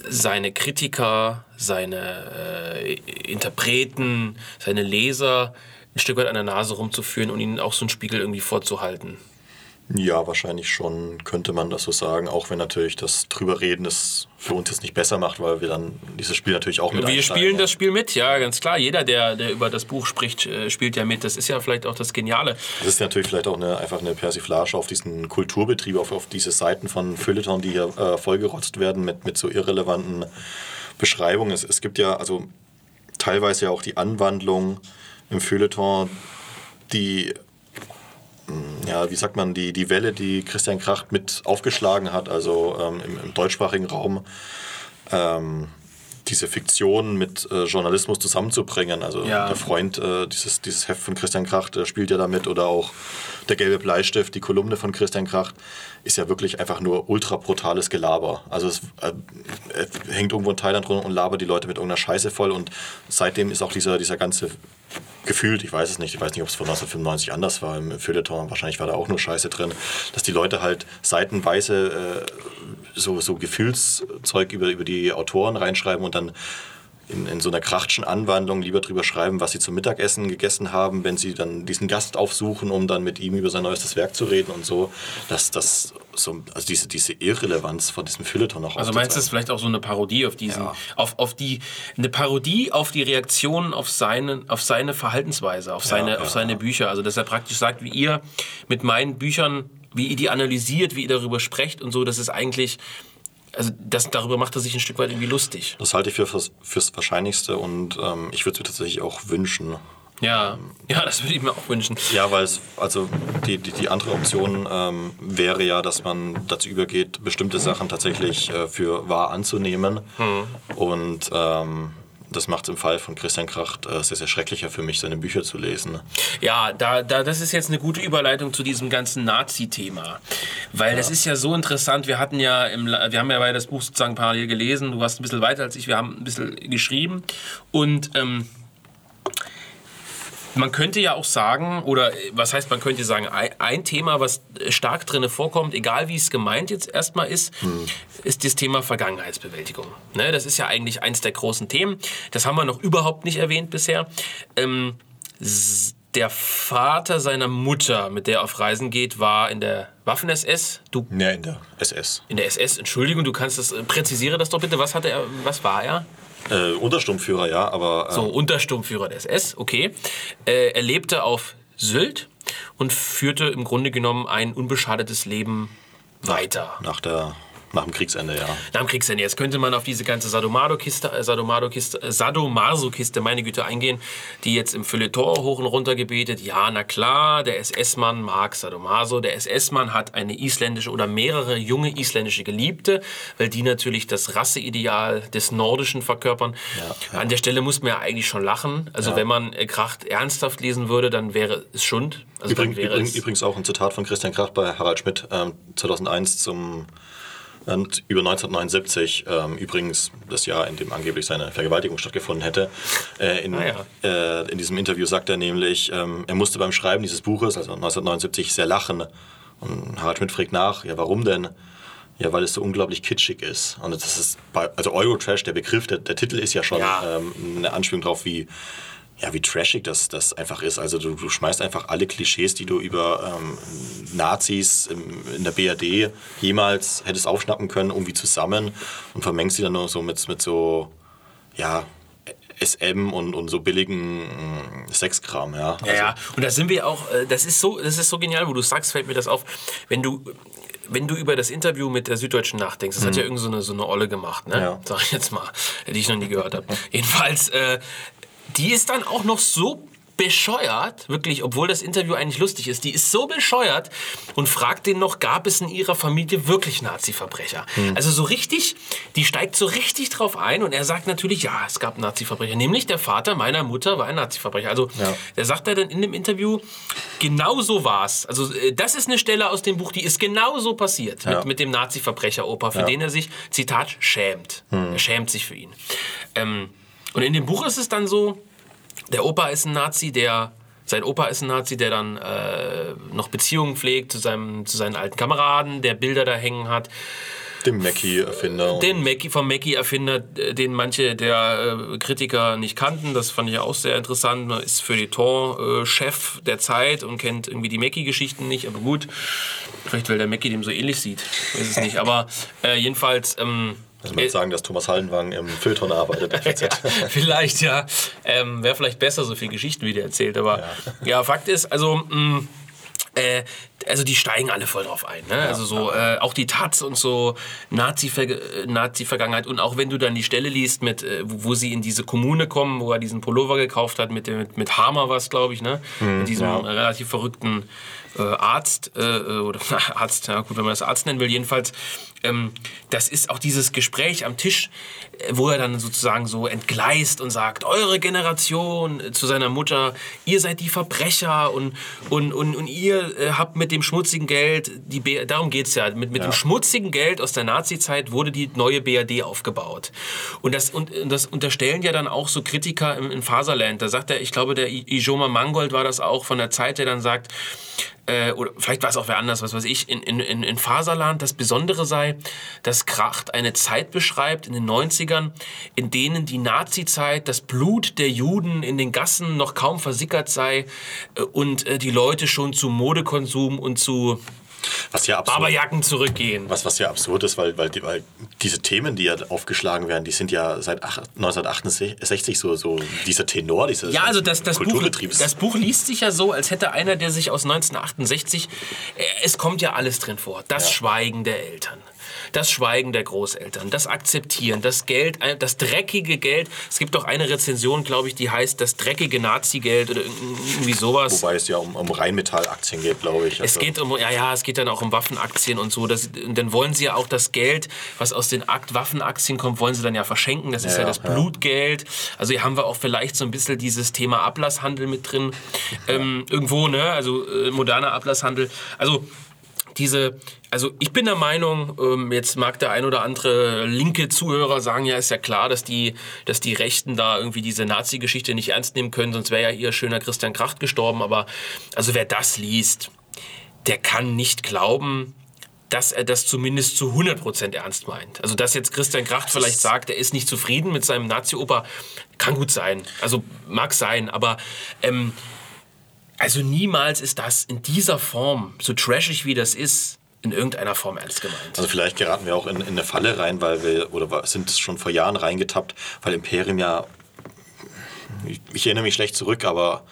seine Kritiker, seine äh, Interpreten, seine Leser ein Stück weit an der Nase rumzuführen und ihnen auch so einen Spiegel irgendwie vorzuhalten. Ja, wahrscheinlich schon könnte man das so sagen, auch wenn natürlich das drüber reden es für uns jetzt nicht besser macht, weil wir dann dieses Spiel natürlich auch mit Wir spielen das Spiel mit, ja, ganz klar. Jeder, der, der über das Buch spricht, äh, spielt ja mit. Das ist ja vielleicht auch das Geniale. Das ist natürlich vielleicht auch eine, einfach eine Persiflage auf diesen Kulturbetrieb, auf, auf diese Seiten von Feuilleton, die hier äh, vollgerotzt werden mit, mit so irrelevanten Beschreibungen. Es, es gibt ja also teilweise ja auch die Anwandlung im Feuilleton, die, ja, wie sagt man, die, die Welle, die Christian Kracht mit aufgeschlagen hat, also ähm, im, im deutschsprachigen Raum. Ähm, diese Fiktion mit äh, Journalismus zusammenzubringen. Also Ja. der Freund, äh, dieses, dieses Heft von Christian Kracht äh, spielt ja damit oder auch der gelbe Bleistift, die Kolumne von Christian Kracht, ist ja wirklich einfach nur ultra brutales Gelaber. Also es äh, äh, hängt irgendwo in Thailand rum und labert die Leute mit irgendeiner Scheiße voll und seitdem ist auch dieser, dieser ganze gefühlt, ich weiß es nicht, ich weiß nicht, ob es von 1995 anders war im Feuilleton, wahrscheinlich war da auch nur Scheiße drin, dass die Leute halt seitenweise äh, so, so Gefühlszeug über, über die Autoren reinschreiben und dann in, in so einer krachtschen Anwandlung lieber drüber schreiben, was sie zum Mittagessen gegessen haben, wenn sie dann diesen Gast aufsuchen, um dann mit ihm über sein neuestes Werk zu reden und so, dass das so, also diese, diese Irrelevanz von diesem Feuilleton noch Also meinst du, ist vielleicht auch so eine Parodie auf diesen, Ja. auf, auf die, eine Parodie auf die Reaktionen auf seine, auf seine Verhaltensweise, auf seine, ja, auf seine ja. Bücher. Also dass er praktisch sagt, wie ihr mit meinen Büchern, wie ihr die analysiert, wie ihr darüber sprecht und so, das ist eigentlich, also das, darüber macht er sich ein Stück weit irgendwie lustig. Das halte ich für fürs, fürs Wahrscheinlichste und ähm, ich würde es mir tatsächlich auch wünschen. Ja, ja, das würde ich mir auch wünschen. Ja, weil es, also die, die, die andere Option ähm, wäre ja, dass man dazu übergeht, bestimmte Sachen tatsächlich äh, für wahr anzunehmen. Und ähm, das macht es im Fall von Christian Kracht äh, sehr, sehr schrecklicher für mich, seine Bücher zu lesen. Ja, da, da, das ist jetzt eine gute Überleitung zu diesem ganzen Nazi-Thema. Weil das ist ja so interessant. Wir hatten ja, im, wir haben ja beide das Buch sozusagen parallel gelesen. Du warst ein bisschen weiter als ich. Wir haben ein bisschen geschrieben. Und ähm, man könnte ja auch sagen, oder äh, was heißt, man könnte sagen, ein, Thema, was äh, stark drinne vorkommt, egal wie es gemeint jetzt erstmal ist, ist das Thema Vergangenheitsbewältigung. Ne, das ist ja eigentlich eins der großen Themen. Das haben wir noch überhaupt nicht erwähnt bisher. Ähm, der Vater seiner Mutter, mit der er auf Reisen geht, war in der Waffen-SS. Du Ja, in der SS. in der SS, Entschuldigung, du kannst das, äh, präzisiere das doch bitte. Was hatte er, was war er? Äh, Untersturmführer, ja, aber äh, So, Untersturmführer der SS, okay. Äh, er lebte auf Sylt und führte im Grunde genommen ein unbeschadetes Leben weiter. nach, der, nach dem Kriegsende, ja. Nach dem Kriegsende. Jetzt könnte man auf diese ganze Sadomaso-Kiste, äh, Sadomaso-Kiste, äh, Sadomaso-Kiste, meine Güte, eingehen, die jetzt im Feuilleton hoch und runter gebetet. Ja, na klar, der SS-Mann mag Sadomaso. Der SS-Mann hat eine isländische oder mehrere junge isländische Geliebte, weil die natürlich das Rasseideal des Nordischen verkörpern. ja. An der Stelle muss man ja eigentlich schon lachen. Also wenn man äh, Kracht ernsthaft lesen würde, dann wäre es Schund. Also Übrigens, wäre übrigens, es übrigens auch ein Zitat von Christian Kracht bei Harald Schmidt ähm, 2001 zum und über 1979, ähm, übrigens das Jahr, in dem angeblich seine Vergewaltigung stattgefunden hätte. Äh, in, Ah, äh, in diesem Interview sagt er nämlich, ähm, er musste beim Schreiben dieses Buches, also 1979, sehr lachen. Und Harald Schmidt fragt nach, ja, warum denn? Ja, weil es so unglaublich kitschig ist. Und das ist bei, also Eurotrash, der Begriff, der, der Titel ist ja schon Ja. ähm, eine Anspielung drauf, wie ja, wie trashig das, das einfach ist. Also du, du schmeißt einfach alle Klischees, die du über ähm, Nazis im, in der BRD jemals hättest aufschnappen können, irgendwie zusammen und vermengst sie dann nur so mit, mit so, ja, SM und, und so billigen äh, Sexkram, ja. Ja, ja, und da sind wir auch, äh, das ist so, das ist so genial, wo du sagst, fällt mir das auf, wenn du wenn du über das Interview mit der Süddeutschen nachdenkst, das hat ja irgend so eine, so eine Olle gemacht, ne? Ja. Sag ich jetzt mal, die ich noch nie gehört habe. Jedenfalls, äh, die ist dann auch noch so bescheuert, wirklich, obwohl das Interview eigentlich lustig ist, die ist so bescheuert und fragt den noch, gab es in ihrer Familie wirklich Nazi-Verbrecher? Also so richtig, die steigt so richtig drauf ein und er sagt natürlich, ja, es gab Nazi-Verbrecher. Nämlich der Vater meiner Mutter war ein Nazi-Verbrecher. Also Ja. der sagt er dann in dem Interview, genau so war's. Also äh, das ist eine Stelle aus dem Buch, die ist genau so passiert Ja. mit, mit dem Nazi-Verbrecher-Opa, für Ja. den er sich, Zitat, schämt. Er schämt sich für ihn. Ähm, und in dem Buch ist es dann so, der Opa ist ein Nazi, der sein Opa ist ein Nazi, der dann äh, noch Beziehungen pflegt zu, seinem, zu seinen alten Kameraden, der Bilder da hängen hat. Dem Mackie-Erfinder. Den Mackie, vom Mackie-Erfinder, äh, den manche der äh, Kritiker nicht kannten, das fand ich auch sehr interessant. Man ist Feuilleton-Chef der Zeit und kennt irgendwie die Mackie-Geschichten nicht, aber gut. Vielleicht, weil der Mackie dem so ähnlich sieht. Weiß es nicht. Aber äh, jedenfalls. Ähm, Also man sagen, dass Thomas Hallenwang im Feuilleton arbeitet. ja, vielleicht, ja. Ähm, Wäre vielleicht besser, so viele Geschichten, wie der erzählt. Aber ja, Fakt ist, also. Mh, äh, also die steigen alle voll drauf ein. Ne? also so äh, auch die Taz und so Nazi-Ver- Nazi-Vergangenheit. Und auch wenn du dann die Stelle liest, mit, äh, wo, wo sie in diese Kommune kommen, wo er diesen Pullover gekauft hat, mit, mit, mit Hammer was, glaube ich, ne? mit diesem ja. relativ verrückten äh, Arzt, äh, oder Arzt, ja gut, wenn man das Arzt nennen will, jedenfalls, ähm, das ist auch dieses Gespräch am Tisch, äh, wo er dann sozusagen so entgleist und sagt, eure Generation äh, zu seiner Mutter, ihr seid die Verbrecher und, und, und, und ihr äh, habt mit dem schmutzigen Geld, die B darum geht's ja, mit, mit dem schmutzigen Geld aus der Nazi-Zeit wurde die neue BRD aufgebaut. Und das, und, und das unterstellen ja dann auch so Kritiker im, in Faserland. Da sagt er, ich glaube, der I- Ijoma Mangold war das auch von der Zeit, der dann sagt, äh, oder vielleicht war es auch wer anders, was weiß ich, in, in, in Faserland das Besondere sei, dass Kracht eine Zeit beschreibt in den 90ern, in denen die Nazi-Zeit, das Blut der Juden in den Gassen noch kaum versickert sei äh, und äh, die Leute schon zu Modekonsum und zu Was ja absurd, Barberjacken zurückgehen. was, was ja absurd ist, weil, weil, die, weil diese Themen, die ja aufgeschlagen werden, die sind ja seit ach- 1968 so, so dieser Tenor, dieser Ja, also das, das, Buch, Kulturbetriebs. das Buch liest sich ja so, als hätte einer, der sich aus 1968, äh, es kommt ja alles drin vor. Das Ja. Schweigen der Eltern, das Schweigen der Großeltern, das Akzeptieren, das Geld, das dreckige Geld. Es gibt doch eine Rezension, glaube ich, die heißt das dreckige Nazi-Geld oder irgendwie sowas. Wobei es ja um, um Rheinmetall-Aktien geht, glaube ich. Es Also- geht um, ja, ja, es geht dann auch um Waffenaktien und so. Das, und dann wollen sie ja auch das Geld, was aus den Akt Waffenaktien kommt, wollen sie dann ja verschenken. Das ist ja, Ja, das ja. Blutgeld. Also hier haben wir auch vielleicht so ein bisschen dieses Thema Ablasshandel mit drin. Ähm, irgendwo, ne? Also äh, moderner Ablasshandel. Also diese, also ich bin der Meinung, ähm, jetzt mag der ein oder andere linke Zuhörer sagen, ja, ist ja klar, dass die, dass die Rechten da irgendwie diese Nazi-Geschichte nicht ernst nehmen können, sonst wäre ja ihr schöner Christian Kracht gestorben. Aber also wer das liest, der kann nicht glauben, dass er das zumindest zu 100% ernst meint. Also dass jetzt Christian Kracht vielleicht sagt, er ist nicht zufrieden mit seinem Nazi-Oper, kann gut sein. Also mag sein, aber ähm, also niemals ist das in dieser Form, so trashig wie das ist, in irgendeiner Form ernst gemeint. Also vielleicht geraten wir auch in, in eine Falle rein, weil wir, oder sind schon vor Jahren reingetappt, weil Imperium ja, ich, ich erinnere mich schlecht zurück, aber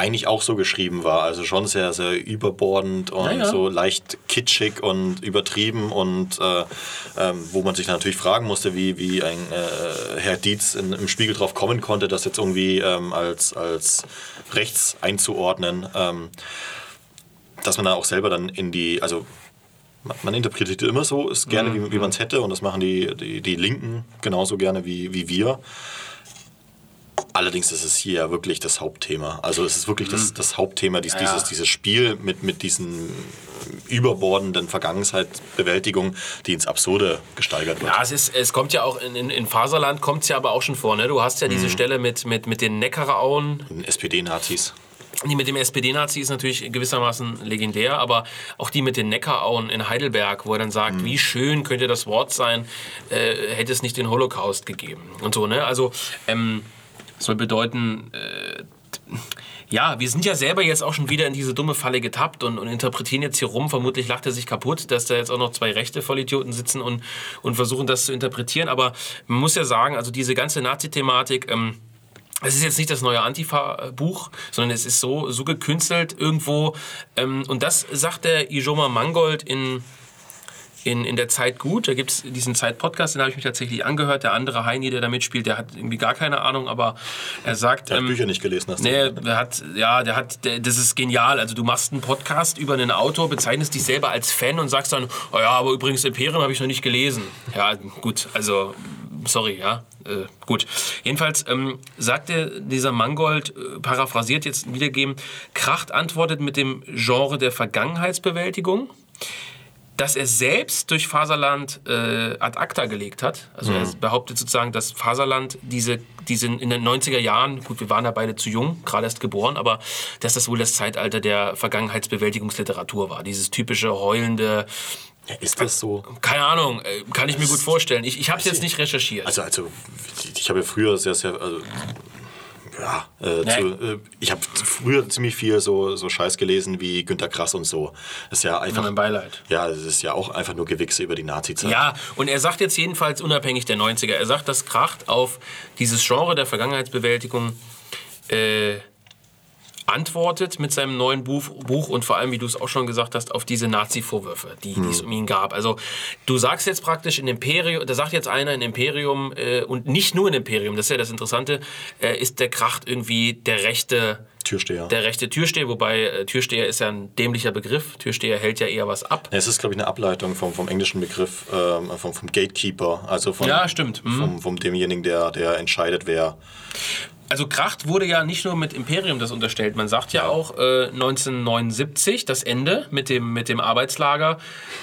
eigentlich auch so geschrieben war. Also schon sehr, sehr überbordend und Ja, ja. so leicht kitschig und übertrieben und äh, ähm, wo man sich natürlich fragen musste, wie, wie ein äh, Herr Dietz in, im Spiegel drauf kommen konnte, das jetzt irgendwie ähm, als, als rechts einzuordnen. Ähm, dass man da auch selber dann in die, also man- interpretiert immer so, ist gerne, wie, wie man es hätte und das machen die, die, die Linken genauso gerne wie, wie wir. Allerdings ist es hier ja wirklich das Hauptthema. Also es ist wirklich das, das Hauptthema, dies, Mhm. Ja, dieses, dieses Spiel mit, mit diesen überbordenden Vergangenheitsbewältigung, die ins Absurde gesteigert wird. Ja, es, ist, es kommt ja auch in, in, in Faserland kommt es ja aber auch schon vor. Ne? Du hast ja diese Stelle mit, mit, mit den Neckarauen, Den SPD-Nazis. Die mit dem SPD-Nazi ist natürlich gewissermaßen legendär, aber auch die mit den Neckarauen in Heidelberg, wo er dann sagt, wie schön könnte das Wort sein, äh, hätte es nicht den Holocaust gegeben und so. Ne? Also ähm, soll bedeuten, äh, ja, wir sind ja selber jetzt auch schon wieder in diese dumme Falle getappt und, und interpretieren jetzt hier rum. Vermutlich lacht er sich kaputt, dass da jetzt auch noch zwei rechte Vollidioten sitzen und, und versuchen das zu interpretieren. Aber man muss ja sagen, also diese ganze Nazi-Thematik, ähm, es ist jetzt nicht das neue Antifa-Buch, sondern es ist so, so gekünstelt irgendwo. Ähm, und das sagt der Ijoma Mangold in in, in der Zeit gut. Da gibt es diesen Zeit-Podcast, den habe ich mich tatsächlich angehört. Der andere Heini, der da mitspielt, der hat irgendwie gar keine Ahnung, aber er sagt. Der hat ähm, Bücher nicht gelesen hast. Nee, der hat, ja, der hat, der, das ist genial. Also du machst einen Podcast über einen Autor, bezeichnest dich selber als Fan und sagst dann, oh ja, aber übrigens Imperium habe ich noch nicht gelesen. Ja, gut, also sorry, ja. Äh, gut. Jedenfalls ähm, sagte dieser Mangold, äh, paraphrasiert jetzt wiedergeben, Kracht antwortet mit dem Genre der Vergangenheitsbewältigung dass er selbst durch Faserland äh, ad acta gelegt hat. Also mhm. er behauptet sozusagen, dass Faserland diese, diese in den 90er Jahren, gut, wir waren da beide zu jung, gerade erst geboren, aber dass das wohl das Zeitalter der Vergangenheitsbewältigungsliteratur war. Dieses typische heulende, ja, ist das so? Keine Ahnung, äh, kann ich mir gut vorstellen. Ich, ich habe es jetzt nicht recherchiert. Also, also ich habe ja früher sehr, sehr, also ja, äh, nee. zu, äh, ich habe früher ziemlich viel so, so Scheiß gelesen wie Günter Grass und so. Das ist ja einfach. Mein Beileid. Ja, das ist ja auch einfach nur Gewichse über die Nazi-Zeit. Ja, und er sagt jetzt jedenfalls unabhängig der 90er, er sagt, das kracht auf dieses Genre der Vergangenheitsbewältigung. Äh, antwortet mit seinem neuen Buch, Buch und vor allem, wie du es auch schon gesagt hast, auf diese Nazi-Vorwürfe, die, hm. es um ihn gab. Also du sagst jetzt praktisch in Imperium, da sagt jetzt einer in Imperium äh, und nicht nur in Imperium, das ist ja das Interessante, äh, ist der Kracht irgendwie der rechte Türsteher. Der rechte Türsteher, wobei äh, Türsteher ist ja ein dämlicher Begriff. Türsteher hält ja eher was ab. Es ist, glaube ich, eine Ableitung vom, vom englischen Begriff, ähm, vom, vom Gatekeeper, also von, ja, stimmt. Mhm. Vom, vom demjenigen, der, der entscheidet, wer also Kracht wurde ja nicht nur mit Imperium das unterstellt. Man sagt ja auch, äh, 1979, das Ende mit dem, mit dem Arbeitslager,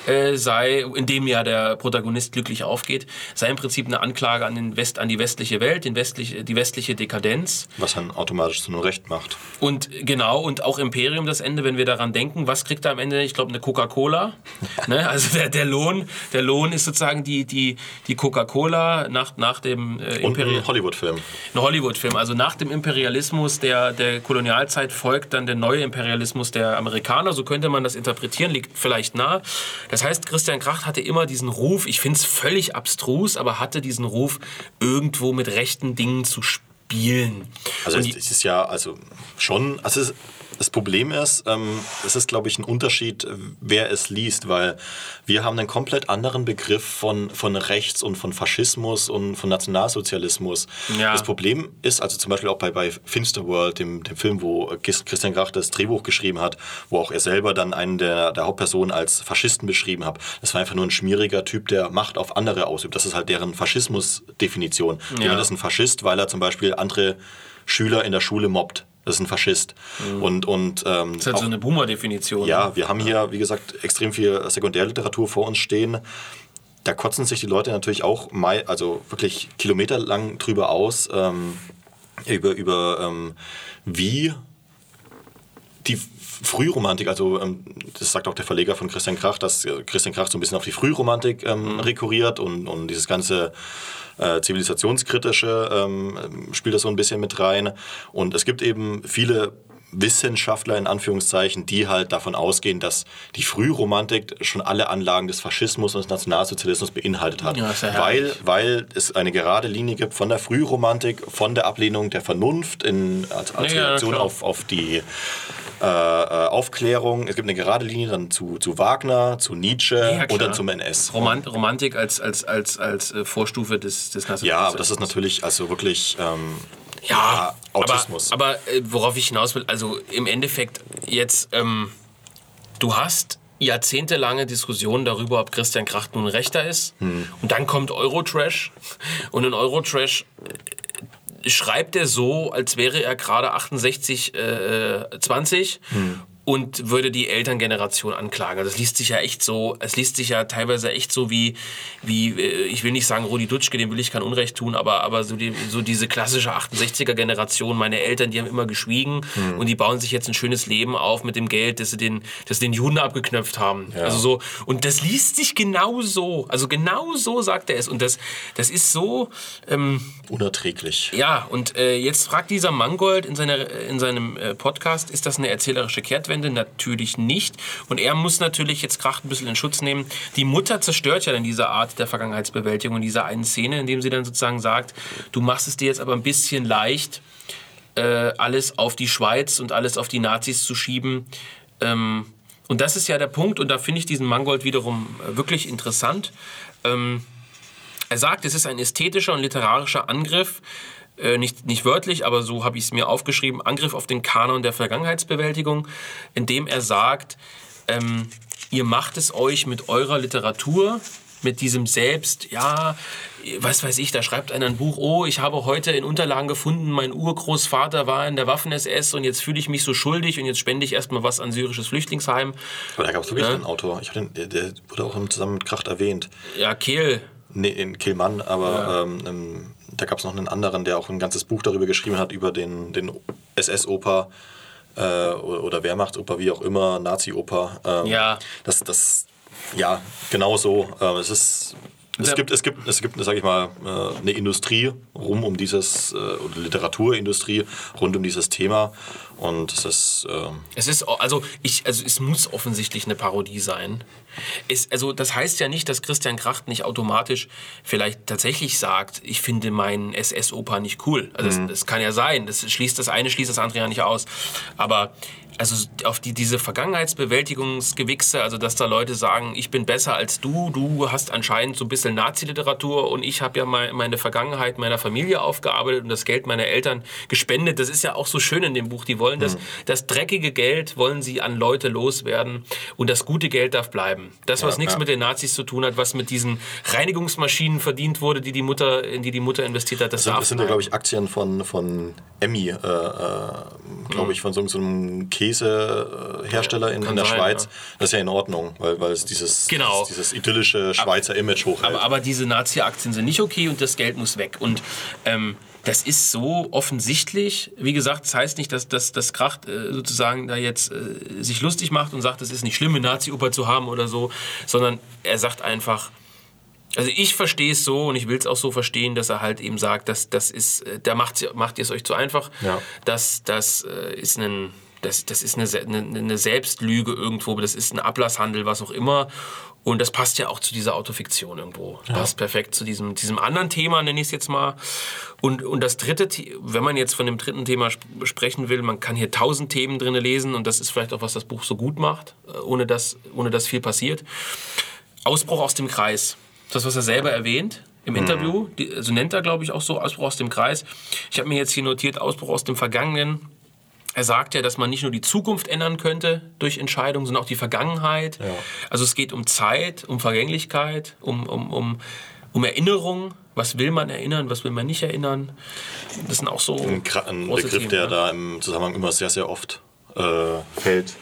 äh, sei, in dem ja der Protagonist glücklich aufgeht, sei im Prinzip eine Anklage an, den West, an die westliche Welt, den westlich, die westliche Dekadenz. Was dann automatisch zu einem Recht macht. Und genau, und auch Imperium das Ende, wenn wir daran denken, was kriegt er am Ende? Ich glaube, eine Coca-Cola. ne? Also der, der, Lohn, der Lohn ist sozusagen die, die, die Coca-Cola nach, nach dem äh, Imperium. ein Hollywood-Film. Ein Hollywood-Film, also nach dem Imperialismus der, der Kolonialzeit folgt dann der neue Imperialismus der Amerikaner. So könnte man das interpretieren, liegt vielleicht nah. Das heißt, Christian Kracht hatte immer diesen Ruf, ich finde es völlig abstrus, aber hatte diesen Ruf, irgendwo mit rechten Dingen zu spielen. Also es, es ist ja also schon, also es, das Problem ist, ähm, es ist, glaube ich, ein Unterschied, wer es liest, weil wir haben einen komplett anderen Begriff von, von Rechts und von Faschismus und von Nationalsozialismus. Ja. Das Problem ist, also zum Beispiel auch bei, bei Finsterworld, dem, dem Film, wo Christian Grach das Drehbuch geschrieben hat, wo auch er selber dann einen der, der Hauptpersonen als Faschisten beschrieben hat. Das war einfach nur ein schmieriger Typ, der Macht auf andere ausübt. Das ist halt deren Faschismusdefinition. Ja. Jemand ist ein Faschist, weil er zum Beispiel andere Schüler in der Schule mobbt. Das ist ein Faschist. Mhm. Und, und, ähm, das ist halt auch, so eine Boomer-Definition. Ja, wir haben hier, wie gesagt, extrem viel Sekundärliteratur vor uns stehen. Da kotzen sich die Leute natürlich auch mal, also wirklich kilometerlang drüber aus, ähm, über, über ähm, wie die Frühromantik, also ähm, das sagt auch der Verleger von Christian Krach, dass Christian Krach so ein bisschen auf die Frühromantik ähm, mhm. rekurriert und, und dieses ganze äh, zivilisationskritische ähm, spielt das so ein bisschen mit rein. Und es gibt eben viele Wissenschaftler in Anführungszeichen, die halt davon ausgehen, dass die Frühromantik schon alle Anlagen des Faschismus und des Nationalsozialismus beinhaltet hat. Ja, weil, weil es eine gerade Linie gibt von der Frühromantik, von der Ablehnung der Vernunft in, als, als ja, Reaktion auf, auf die äh, äh, Aufklärung. Es gibt eine gerade Linie dann zu, zu Wagner, zu Nietzsche und dann zum NS. Romant Romantik als, als, als, als äh, Vorstufe des, des Nationalsozialismus. Ja, aber das ist natürlich also wirklich... Ähm, ja, Autismus. Aber, aber äh, worauf ich hinaus will, also im Endeffekt jetzt, ähm, du hast jahrzehntelange Diskussionen darüber, ob Christian Kracht nun Rechter ist. Hm. Und dann kommt Eurotrash. Und in Eurotrash schreibt er so, als wäre er gerade 68, äh, 20. Hm und würde die Elterngeneration anklagen. Also es liest sich ja echt so, es liest sich ja teilweise echt so wie, wie äh, ich will nicht sagen Rudi Dutschke, dem will ich kein Unrecht tun, aber, aber so, die, so diese klassische 68er-Generation, meine Eltern, die haben immer geschwiegen mhm. und die bauen sich jetzt ein schönes Leben auf mit dem Geld, das sie den, das sie den Juden abgeknöpft haben. Ja. Also so, und das liest sich genau so, also genau so sagt er es und das, das ist so... Ähm, Unerträglich. Ja, und äh, jetzt fragt dieser Mangold in, seiner, in seinem äh, Podcast, ist das eine erzählerische Kehrtwende? Einwände natürlich nicht. Und er muss natürlich jetzt Kracht ein bisschen in Schutz nehmen. Die Mutter zerstört ja dann diese Art der Vergangenheitsbewältigung in dieser einen Szene, indem sie dann sozusagen sagt, du machst es dir jetzt aber ein bisschen leicht, äh, alles auf die Schweiz und alles auf die Nazis zu schieben. Ähm, und das ist ja der Punkt, und da finde ich diesen Mangold wiederum äh, wirklich interessant. Ähm, er sagt, es ist ein ästhetischer und literarischer Angriff äh, nicht, nicht wörtlich, aber so habe ich es mir aufgeschrieben, Angriff auf den Kanon der Vergangenheitsbewältigung, indem er sagt, ähm, ihr macht es euch mit eurer Literatur, mit diesem Selbst, ja, was weiß ich, da schreibt einer ein Buch, oh, ich habe heute in Unterlagen gefunden, mein Urgroßvater war in der Waffen-SS und jetzt fühle ich mich so schuldig und jetzt spende ich erstmal was an syrisches Flüchtlingsheim. Aber da gab es wirklich ja. einen Autor, ich den, der, der, wurde auch zusammen mit Kracht erwähnt. Ja, Kehl. Nee, in Kehlmann, aber ja. ähm, da gab es noch einen anderen, der auch ein ganzes Buch darüber geschrieben hat, über den, den SS-Oper äh, oder Wehrmachtsoper, wie auch immer, Nazi-Oper. Ähm, ja. Das, das, ja, genau so. Ähm, es ist es gibt, es gibt, es gibt, sag ich mal, äh, eine Industrie rum um dieses, äh, oder Literaturindustrie rund um dieses Thema. Und es ist. Ähm es ist, also, ich, also es muss offensichtlich eine Parodie sein. Es, also, das heißt ja nicht, dass Christian Kracht nicht automatisch vielleicht tatsächlich sagt, ich finde meinen SS-Opa nicht cool. Also, mhm. das, das, kann ja sein. Das schließt das eine, schließt das andere ja nicht aus. Aber also auf die, diese Vergangenheitsbewältigungsgewichse, also dass da Leute sagen, ich bin besser als du, du hast anscheinend so ein bisschen Nazi-Literatur und ich habe ja meine Vergangenheit meiner Familie aufgearbeitet und das Geld meiner Eltern gespendet. Das ist ja auch so schön in dem Buch. Die wollen das, mhm. das dreckige Geld wollen sie an Leute loswerden und das gute Geld darf bleiben. Das, was ja, nichts ja. mit den Nazis zu tun hat, was mit diesen Reinigungsmaschinen verdient wurde, die die Mutter, in die die Mutter investiert hat, das, das darf Das sind ja, glaube ich, Aktien von, von Emmy, äh, äh, glaube mhm. ich, von so, so einem Käse Käsehersteller in, in, der sein, Schweiz. Das ist ja in Ordnung, weil, weil es dieses, genau. dieses, dieses idyllische Schweizer aber, Image hochhält. Aber, aber diese Nazi-Aktien sind nicht okay und das Geld muss weg. Und ähm, das ist so offensichtlich. Wie gesagt, das heißt nicht, dass, dass, dass Kracht äh, sozusagen da jetzt äh, sich lustig macht und sagt, es ist nicht schlimm, eine Nazi-Oper zu haben oder so, sondern er sagt einfach, also ich verstehe es so und ich will es auch so verstehen, dass er halt eben sagt, dass das ist, äh, da macht, macht ihr es euch zu einfach. Ja. Das, das äh, ist ein das, das ist eine, eine, eine Selbstlüge irgendwo, das ist ein Ablasshandel, was auch immer. Und das passt ja auch zu dieser Autofiktion irgendwo. Ja. Passt perfekt zu diesem, diesem anderen Thema, nenne ich es jetzt mal. Und, und das dritte, wenn man jetzt von dem dritten Thema sprechen will, man kann hier tausend Themen drin lesen und das ist vielleicht auch, was das Buch so gut macht, äh, ohne dass, ohne dass viel passiert. Ausbruch aus dem Kreis. Das, was er selber erwähnt im mhm. Interview, die, also nennt er, glaube ich, auch so Ausbruch aus dem Kreis. Ich habe mir jetzt hier notiert, Ausbruch aus dem Vergangenen er sagt ja, dass man nicht nur die Zukunft ändern könnte durch Entscheidungen, sondern auch die Vergangenheit. Ja. Also es geht um Zeit, um Vergänglichkeit, um, um, um, um Erinnerung. Was will man erinnern, was will man nicht erinnern? Das sind auch so. Ein, ein Begriff, Themen, der ne? da im Zusammenhang immer sehr, sehr oft äh, fällt,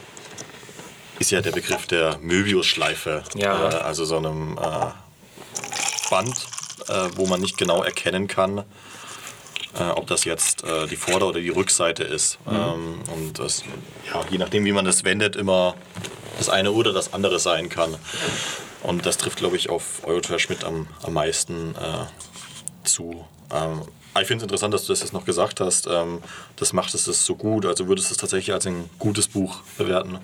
ist ja der Begriff der Möbius-Schleife. Ja. Äh, also so einem äh, Band, äh, wo man nicht genau erkennen kann, äh, ob das jetzt äh, die Vorder- oder die Rückseite ist. Mhm. Ähm, und das, ja, je nachdem, wie man das wendet, immer das eine oder das andere sein kann. Und das trifft, glaube ich, auf Eurotrash Schmidt am, am meisten äh, zu. Ähm, ich finde es interessant, dass du das jetzt noch gesagt hast. Ähm, das macht es so gut. Also würdest du es tatsächlich als ein gutes Buch bewerten?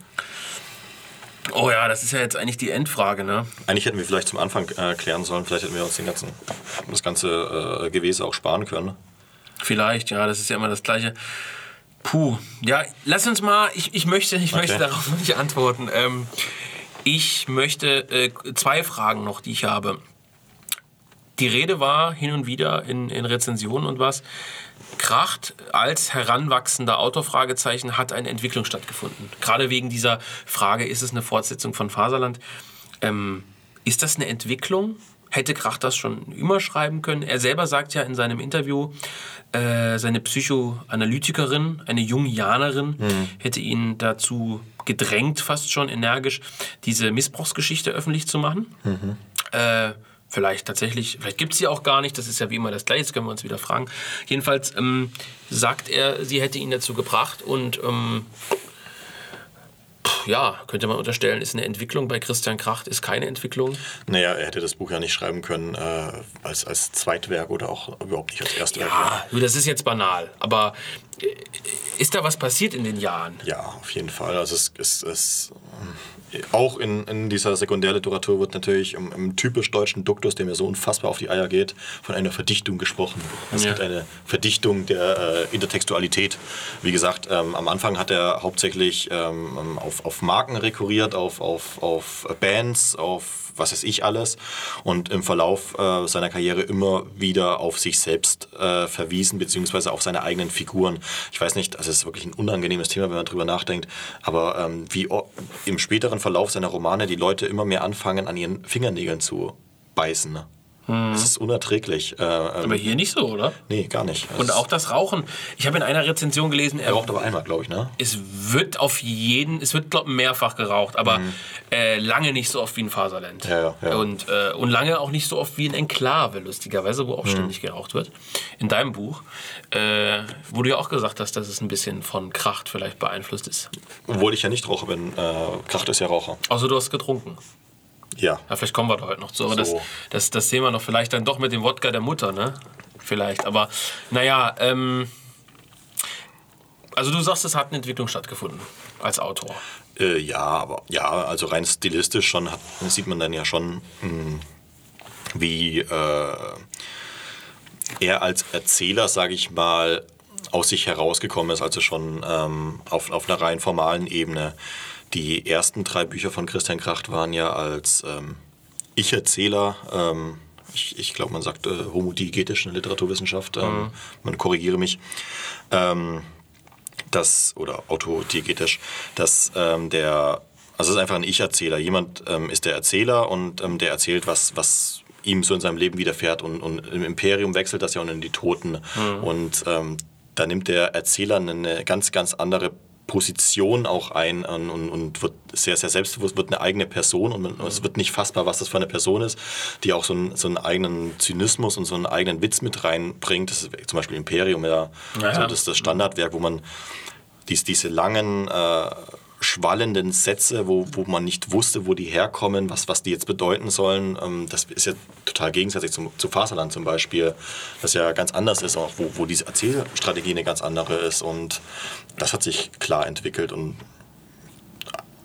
Oh ja, das ist ja jetzt eigentlich die Endfrage, ne? Eigentlich hätten wir vielleicht zum Anfang äh, klären sollen, vielleicht hätten wir uns den ganzen, das ganze äh, Gewese auch sparen können. Vielleicht, ja, das ist ja immer das Gleiche. Puh, ja, lass uns mal, ich, ich, möchte, ich okay. möchte darauf nicht antworten. Ähm, ich möchte äh, zwei Fragen noch, die ich habe. Die Rede war hin und wieder in, in Rezensionen und was. Kracht als heranwachsender Autorfragezeichen hat eine Entwicklung stattgefunden. Gerade wegen dieser Frage, ist es eine Fortsetzung von Faserland? Ähm, ist das eine Entwicklung? Hätte Kracht das schon immer schreiben können? Er selber sagt ja in seinem Interview, äh, seine Psychoanalytikerin, eine Jungianerin, mhm. hätte ihn dazu gedrängt, fast schon energisch, diese Missbrauchsgeschichte öffentlich zu machen. Mhm. Äh, vielleicht tatsächlich, vielleicht gibt es sie auch gar nicht, das ist ja wie immer das Gleiche, das können wir uns wieder fragen. Jedenfalls ähm, sagt er, sie hätte ihn dazu gebracht und ähm, ja, könnte man unterstellen, ist eine Entwicklung bei Christian Kracht, ist keine Entwicklung. Naja, er hätte das Buch ja nicht schreiben können äh, als, als Zweitwerk oder auch überhaupt nicht als Erstwerk. Ja, das ist jetzt banal, aber ist da was passiert in den Jahren? Ja, auf jeden Fall. Also es, es, es auch in, in dieser Sekundärliteratur wird natürlich im, im, typisch deutschen Duktus, der mir so unfassbar auf die Eier geht, von einer Verdichtung gesprochen. Es ja. gibt eine Verdichtung der äh, Intertextualität. Wie gesagt, ähm, am Anfang hat er hauptsächlich ähm, auf, auf Marken rekurriert, auf, auf, auf Bands, auf was weiß ich alles und im Verlauf äh, seiner Karriere immer wieder auf sich selbst äh, verwiesen, beziehungsweise auf seine eigenen Figuren. Ich weiß nicht, also es ist wirklich ein unangenehmes Thema, wenn man darüber nachdenkt, aber ähm, wie im späteren Verlauf seiner Romane die Leute immer mehr anfangen, an ihren Fingernägeln zu beißen. Ne? Das ist unerträglich. Äh, ähm, aber hier nicht so, oder? Nee, gar nicht. Und auch das Rauchen. Ich habe in einer Rezension gelesen, er, er raucht aber einmal, glaube ich, ne? Es wird auf jeden, es wird, glaube ich, mehrfach geraucht, aber mhm. äh, lange nicht so oft wie in Faserland. Ja, ja. Und, äh, und lange auch nicht so oft wie in Enklave, lustigerweise, wo auch mhm. ständig geraucht wird. In deinem Buch, äh, wo du ja auch gesagt hast, dass es ein bisschen von Kracht vielleicht beeinflusst ist. Obwohl ich ja nicht rauche bin. Äh, Kracht ist ja Raucher. Also du hast getrunken. Ja. ja. Vielleicht kommen wir da heute noch zu. Aber so. das, das, das sehen wir noch vielleicht dann doch mit dem Wodka der Mutter, ne? Vielleicht. Aber naja, ähm, also du sagst, es hat eine Entwicklung stattgefunden als Autor. Äh, ja, aber ja, also rein stilistisch schon hat, sieht man dann ja schon, mh, hm, wie äh, er als Erzähler, sage ich mal, aus sich herausgekommen ist, also schon ähm, auf, auf einer rein formalen Ebene. Die ersten drei Bücher von Christian Kracht waren ja als ähm, Ich-Erzähler, ähm, ich, ich glaube, man sagt äh, homodiegetisch in der Literaturwissenschaft, ähm, mhm. man korrigiere mich, ähm, das, oder autodiegetisch, dass ähm, der, also es ist einfach ein Ich-Erzähler. Jemand ähm, ist der Erzähler und der erzählt, was, was ihm so in seinem Leben widerfährt und, und im Imperium wechselt das ja auch in die Toten. Mhm. Und da nimmt der Erzähler eine ganz, ganz andere Position auch ein und, und, und, wird sehr, sehr selbstbewusst, wird eine eigene Person und man, es wird nicht fassbar, was das für eine Person ist, die auch so einen, so einen eigenen Zynismus und so einen eigenen Witz mit reinbringt. Das ist zum Beispiel Imperium, ja, ja. So das, das Standardwerk, wo man dies, diese langen äh, schwallenden Sätze, wo, wo man nicht wusste, wo die herkommen, was, was die jetzt bedeuten sollen. Ähm, das ist ja total gegensätzlich zum, zu Faserland zum Beispiel, das ja ganz anders ist, auch wo, wo diese Erzählstrategie eine ganz andere ist. Und das hat sich klar entwickelt und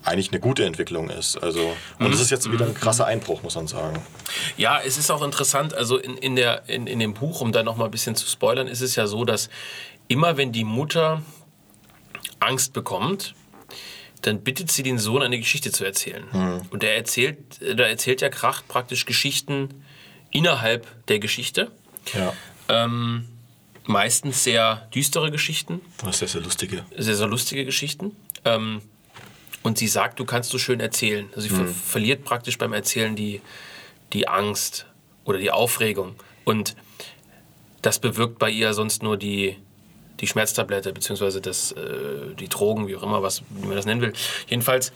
eigentlich eine gute Entwicklung ist. Also, und es ist jetzt wieder ein krasser Einbruch, muss man sagen. Ja, es ist auch interessant, also in, in, der, in, in dem Buch, um da noch mal ein bisschen zu spoilern, ist es ja so, dass immer wenn die Mutter Angst bekommt, dann bittet sie den Sohn, eine Geschichte zu erzählen. Mhm. Und er erzählt, da erzählt ja Kracht praktisch Geschichten innerhalb der Geschichte. Ja. Ähm, meistens sehr düstere Geschichten. Sehr, sehr lustige. Sehr, sehr lustige Geschichten. Ähm, und sie sagt, du kannst so schön erzählen. Also sie mhm. ver verliert praktisch beim Erzählen die, die Angst oder die Aufregung. Und das bewirkt bei ihr sonst nur die, die Schmerztablette, beziehungsweise das, äh, die Drogen, wie auch immer, was, wie man das nennen will. Jedenfalls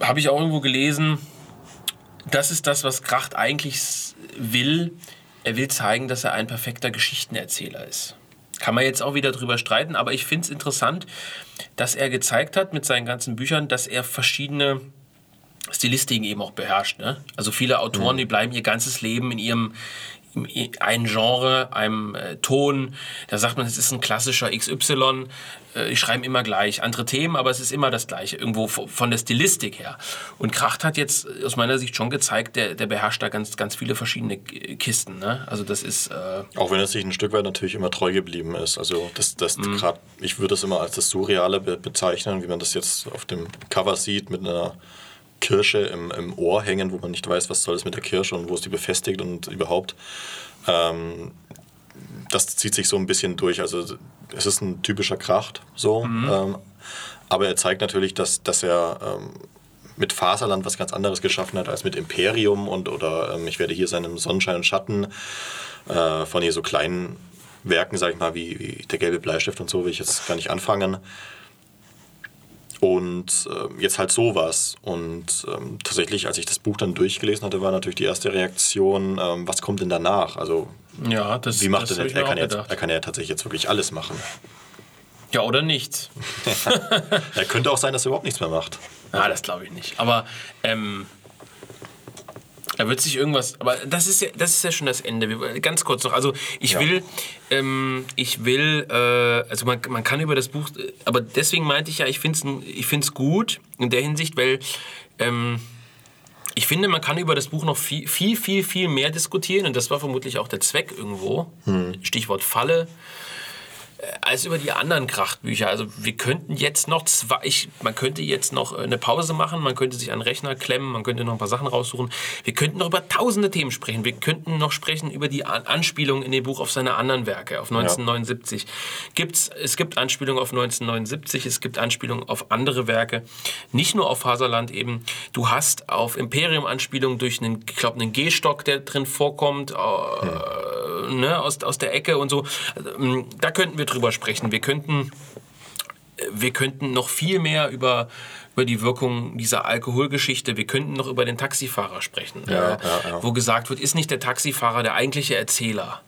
habe ich auch irgendwo gelesen, das ist das, was Kracht eigentlich will. Er will zeigen, dass er ein perfekter Geschichtenerzähler ist. Kann man jetzt auch wieder drüber streiten, aber ich finde es interessant, dass er gezeigt hat mit seinen ganzen Büchern, dass er verschiedene Stilistiken eben auch beherrscht. Ne? Also viele Autoren, mhm. die bleiben ihr ganzes Leben in ihrem, ein Genre, einem äh, Ton. Da sagt man, es ist ein klassischer XY. Äh, ich schreibe immer gleich andere Themen, aber es ist immer das Gleiche, irgendwo von der Stilistik her. Und Kracht hat jetzt aus meiner Sicht schon gezeigt, der, der beherrscht da ganz, ganz viele verschiedene Kisten. Ne? Also das ist. Äh Auch wenn er sich ein Stück weit natürlich immer treu geblieben ist. Also das, das mhm. grad, ich würde das immer als das Surreale bezeichnen, wie man das jetzt auf dem Cover sieht mit einer Kirsche im, im Ohr hängen, wo man nicht weiß, was soll es mit der Kirsche und wo ist die befestigt und überhaupt. Ähm, das zieht sich so ein bisschen durch. Also es ist ein typischer Kracht so. Mhm. Ähm, aber er zeigt natürlich, dass, dass er ähm, mit Faserland was ganz anderes geschaffen hat als mit Imperium und oder ähm, ich werde hier seinem Sonnenschein und Schatten äh, von hier so kleinen Werken, sag ich mal, wie, wie der gelbe Bleistift und so, will ich jetzt gar nicht anfangen. Und äh, jetzt halt sowas. Und ähm, tatsächlich, als ich das Buch dann durchgelesen hatte, war natürlich die erste Reaktion, ähm, was kommt denn danach? Also, ja, das, wie macht das er, er, kann jetzt, er kann ja tatsächlich jetzt wirklich alles machen. Ja, oder nichts. ja, könnte auch sein, dass er überhaupt nichts mehr macht. Ja, das glaube ich nicht. Aber ähm, er wird sich irgendwas. Aber das ist ja, das ist ja schon das Ende. Wir, ganz kurz noch. Also ich ja. will, ähm, ich will, äh, also man, man kann über das Buch, aber deswegen meinte ich ja, ich finde es ich find's gut in der Hinsicht, weil ähm, ich finde, man kann über das Buch noch viel, viel, viel, viel mehr diskutieren und das war vermutlich auch der Zweck irgendwo. Hm. Stichwort Falle als über die anderen Krachtbücher. Also wir könnten jetzt noch zwei, ich, man könnte jetzt noch äh, eine Pause machen, man könnte sich an den Rechner klemmen, man könnte noch ein paar Sachen raussuchen. Wir könnten noch über tausende Themen sprechen. Wir könnten noch sprechen über die Anspielungen in dem Buch auf seine anderen Werke, auf 1979. Ja. Gibt's, es gibt Anspielungen auf 1979, es gibt Anspielungen auf andere Werke, nicht nur auf Haserland eben. Du hast auf Imperium Anspielungen durch einen, ich glaube, einen G-Stock, der drin vorkommt, äh, ja. ne, aus, aus der Ecke und so. Ähm, da könnten wir drüber sprechen. Wir könnten, wir könnten noch viel mehr über, über die Wirkung dieser Alkoholgeschichte, wir könnten noch über den Taxifahrer sprechen, ja, äh, ja, ja. wo gesagt wird, ist nicht der Taxifahrer der eigentliche Erzähler?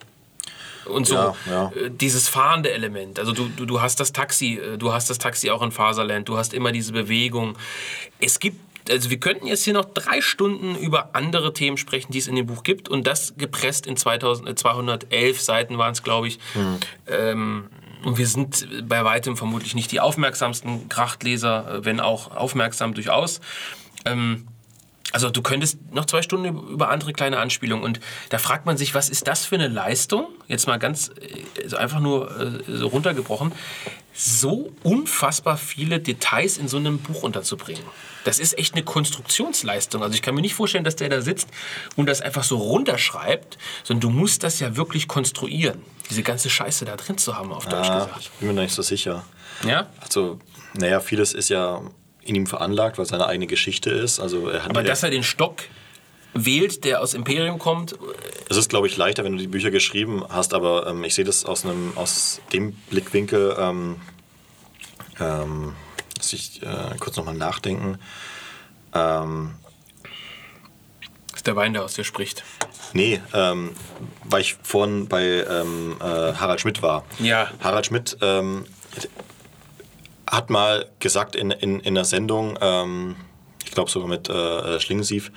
Und so ja, ja. Äh, dieses fahrende Element. Also du, du, du hast das Taxi, äh, du hast das Taxi auch in Faserland, du hast immer diese Bewegung. Es gibt also wir könnten jetzt hier noch drei Stunden über andere Themen sprechen, die es in dem Buch gibt und das gepresst in 2000, 211 Seiten waren es, glaube ich. Hm. Ähm, und wir sind bei weitem vermutlich nicht die aufmerksamsten Krachtleser, äh, wenn auch aufmerksam durchaus. Ähm, also du könntest noch zwei Stunden über andere kleine Anspielungen und da fragt man sich, was ist das für eine Leistung? Jetzt mal ganz also einfach nur äh, so runtergebrochen, so unfassbar viele Details in so einem Buch unterzubringen. Das ist echt eine Konstruktionsleistung. Also ich kann mir nicht vorstellen, dass der da sitzt und das einfach so runterschreibt, sondern du musst das ja wirklich konstruieren, diese ganze Scheiße da drin zu haben, auf Deutsch gesagt. Ich bin mir nicht so sicher. Ja? Also, naja, vieles ist ja in ihm veranlagt, weil seine eigene Geschichte ist. Also er hat Aber dass er den Stock wählt, der aus Imperium kommt. Es ist, glaube ich, leichter, wenn du die Bücher geschrieben hast, aber ähm, ich sehe das aus, einem, aus dem Blickwinkel, ähm, ähm, muss ich äh, kurz nochmal nachdenken. Ähm, ist der Wein, der aus dir spricht. Nee, ähm, weil ich vorhin bei ähm, äh, Harald Schmidt war. Ja. Harald Schmidt ähm, hat mal gesagt in, in, in einer Sendung, ähm, ich glaube sogar mit äh, Schlingensief,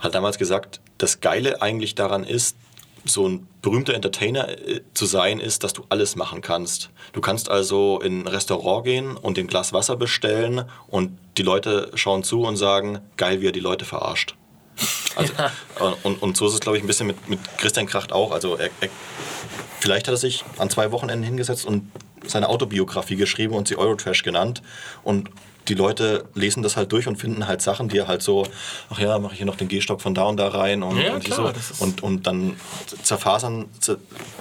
hat damals gesagt, das Geile eigentlich daran ist, so ein berühmter Entertainer äh, zu sein, ist, dass du alles machen kannst. Du kannst also in ein Restaurant gehen und ein Glas Wasser bestellen und die Leute schauen zu und sagen, geil, wie er die Leute verarscht. Also, ja. und, und so ist es, glaube ich, ein bisschen mit, mit Christian Kracht auch. Also er, er, vielleicht hat er sich an zwei Wochenenden hingesetzt und seine Autobiografie geschrieben und sie Eurotrash genannt. Und die Leute lesen das halt durch und finden halt Sachen, die halt so, ach ja, mache ich hier noch den G-Stock von da und da rein und, ja, und, klar, so. und, und dann zerfasern,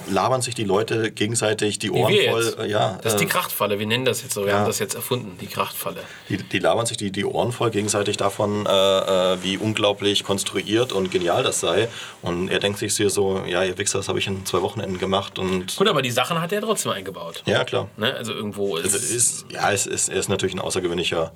labern sich die Leute gegenseitig die Ohren voll. Äh, ja, das ist die äh, Krachtfalle, wir nennen das jetzt so, wir ja. haben das jetzt erfunden, die Krachtfalle. Die, die labern sich die, die Ohren voll gegenseitig davon, äh, äh, wie unglaublich konstruiert und genial das sei. Und er denkt sich so, ja, ihr Wichser, das habe ich in zwei Wochenenden gemacht. Und Gut, aber die Sachen hat er trotzdem eingebaut. Ja, klar. Ne? Also irgendwo ist, es ist Ja, es ist, er ist natürlich ein außergewöhnlicher welcher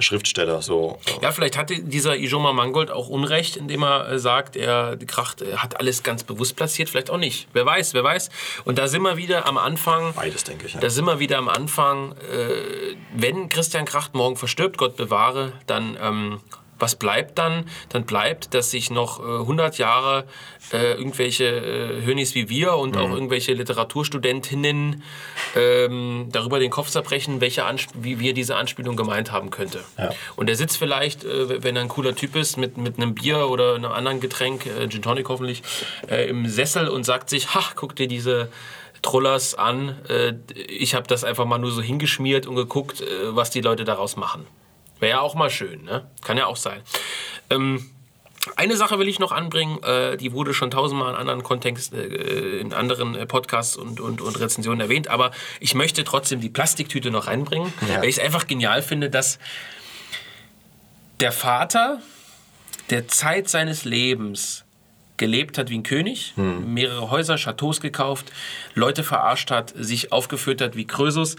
Schriftsteller. So. Ja, vielleicht hatte dieser Ijoma Mangold auch Unrecht, indem er äh, sagt, er Kracht hat alles ganz bewusst platziert, vielleicht auch nicht. Wer weiß, wer weiß. Und da sind wir wieder am Anfang. Beides, denke ich. Ja. Da sind wir wieder am Anfang. Äh, wenn Christian Kracht morgen verstirbt, Gott bewahre, dann ähm, was bleibt dann? Dann bleibt, dass sich noch äh, 100 Jahre äh, irgendwelche äh, Hönis wie wir und mhm. auch irgendwelche Literaturstudentinnen ähm, darüber den Kopf zerbrechen, welche wie wir diese Anspielung gemeint haben könnte. Ja. Und er sitzt vielleicht, äh, wenn er ein cooler Typ ist, mit, mit einem Bier oder einem anderen Getränk, äh, Gin Tonic hoffentlich, äh, im Sessel und sagt sich, ha, guck dir diese Trollers an. Äh, ich habe das einfach mal nur so hingeschmiert und geguckt, äh, was die Leute daraus machen. Wäre ja auch mal schön, ne? Kann ja auch sein. Ähm, eine Sache will ich noch anbringen, äh, die wurde schon tausendmal in anderen Kontext, äh, in anderen äh, Podcasts und, und, und Rezensionen erwähnt, aber ich möchte trotzdem die Plastiktüte noch reinbringen, ja. weil ich es einfach genial finde, dass der Vater, der Zeit seines Lebens gelebt hat wie ein König, mehrere Häuser, Chateaus gekauft, Leute verarscht hat, sich aufgeführt hat wie Krösus,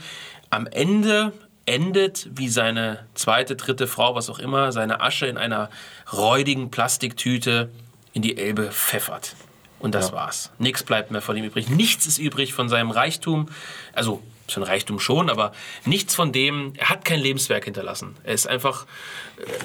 am Ende endet wie seine zweite, dritte Frau, was auch immer, seine Asche in einer räudigen Plastiktüte in die Elbe pfeffert. Und das war's. Nichts bleibt mehr von ihm übrig. Nichts ist übrig von seinem Reichtum. Also schon Reichtum schon, aber nichts von dem. Er hat kein Lebenswerk hinterlassen. Er ist einfach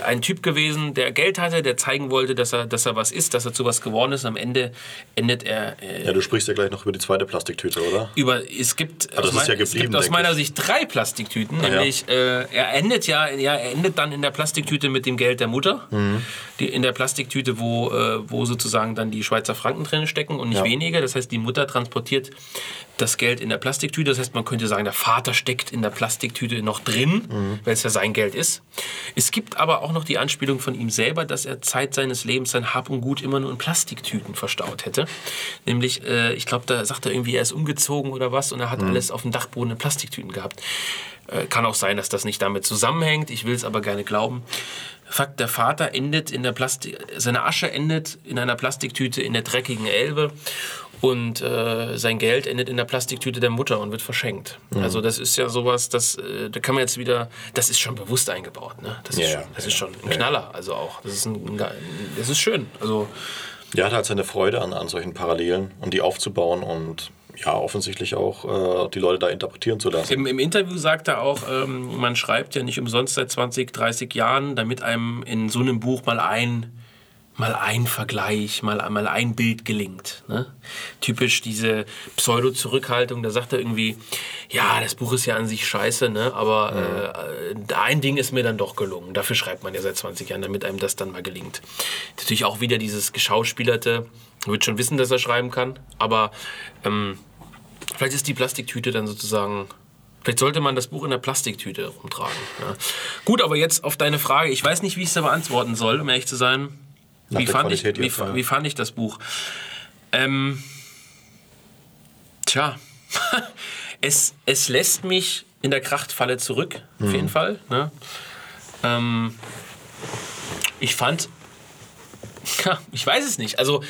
ein Typ gewesen, der Geld hatte, der zeigen wollte, dass er, dass er was ist, dass er zu was geworden ist. Am Ende endet er äh, Ja, du sprichst ja gleich noch über die zweite Plastiktüte, oder? über es gibt, das aus, mein, ja es gibt aus meiner ich. Sicht drei Plastiktüten, nämlich äh, er endet ja, ja, er endet dann in der Plastiktüte mit dem Geld der Mutter, Mhm. die, in der Plastiktüte, wo, äh, wo sozusagen dann die Schweizer Franken drin stecken und nicht Ja. weniger. Das heißt, die Mutter transportiert das Geld in der Plastiktüte. Das heißt, man könnte sagen, der Vater steckt in der Plastiktüte noch drin, Mhm. weil es ja sein Geld ist. Es gibt aber auch noch die Anspielung von ihm selber, dass er Zeit seines Lebens sein Hab und Gut immer nur in Plastiktüten verstaut hätte. Nämlich, äh, ich glaube, da sagt er irgendwie, er ist umgezogen oder was und er hat alles auf dem Dachboden in Plastiktüten gehabt. Äh, kann auch sein, dass das nicht damit zusammenhängt. Ich will es aber gerne glauben. Fakt, der Vater endet in der Plastik, seine Asche endet in einer Plastiktüte in der dreckigen Elbe und äh, sein Geld endet in der Plastiktüte der Mutter und wird verschenkt. Also das ist ja sowas, das, äh, da kann man jetzt wieder, das ist schon bewusst eingebaut. Ne? Das, ist, ja, schon, das ja, ist schon ein ja. Knaller, also auch. Das ist, ein, das ist schön. Also Ja, hat halt seine Freude an, an solchen Parallelen und die aufzubauen und ja, offensichtlich auch äh, die Leute da interpretieren zu lassen. Im, Im Interview sagt er auch, ähm, man schreibt ja nicht umsonst seit 20, 30 Jahren, damit einem in so einem Buch mal ein, mal ein Vergleich, mal, mal ein Bild gelingt. Ne? Typisch diese Pseudo-Zurückhaltung, da sagt er irgendwie, ja, das Buch ist ja an sich scheiße, ne? aber äh, ein Ding ist mir dann doch gelungen. Dafür schreibt man ja seit 20 Jahren, damit einem das dann mal gelingt. Natürlich auch wieder dieses Geschauspielerte, wird schon wissen, dass er schreiben kann, aber ähm, Vielleicht ist die Plastiktüte dann sozusagen. Vielleicht sollte man das Buch in der Plastiktüte rumtragen. Ja. Gut, aber jetzt auf deine Frage. Ich weiß nicht, wie ich es da beantworten soll, um ehrlich zu sein. Nach Wie fand, ich, wie, ja. wie fand ich das Buch? Ähm, tja, es, es lässt mich in der Krachtfalle zurück, auf Mhm. jeden Fall. Ne? Ähm, ich fand, ja, ich weiß es nicht. Also,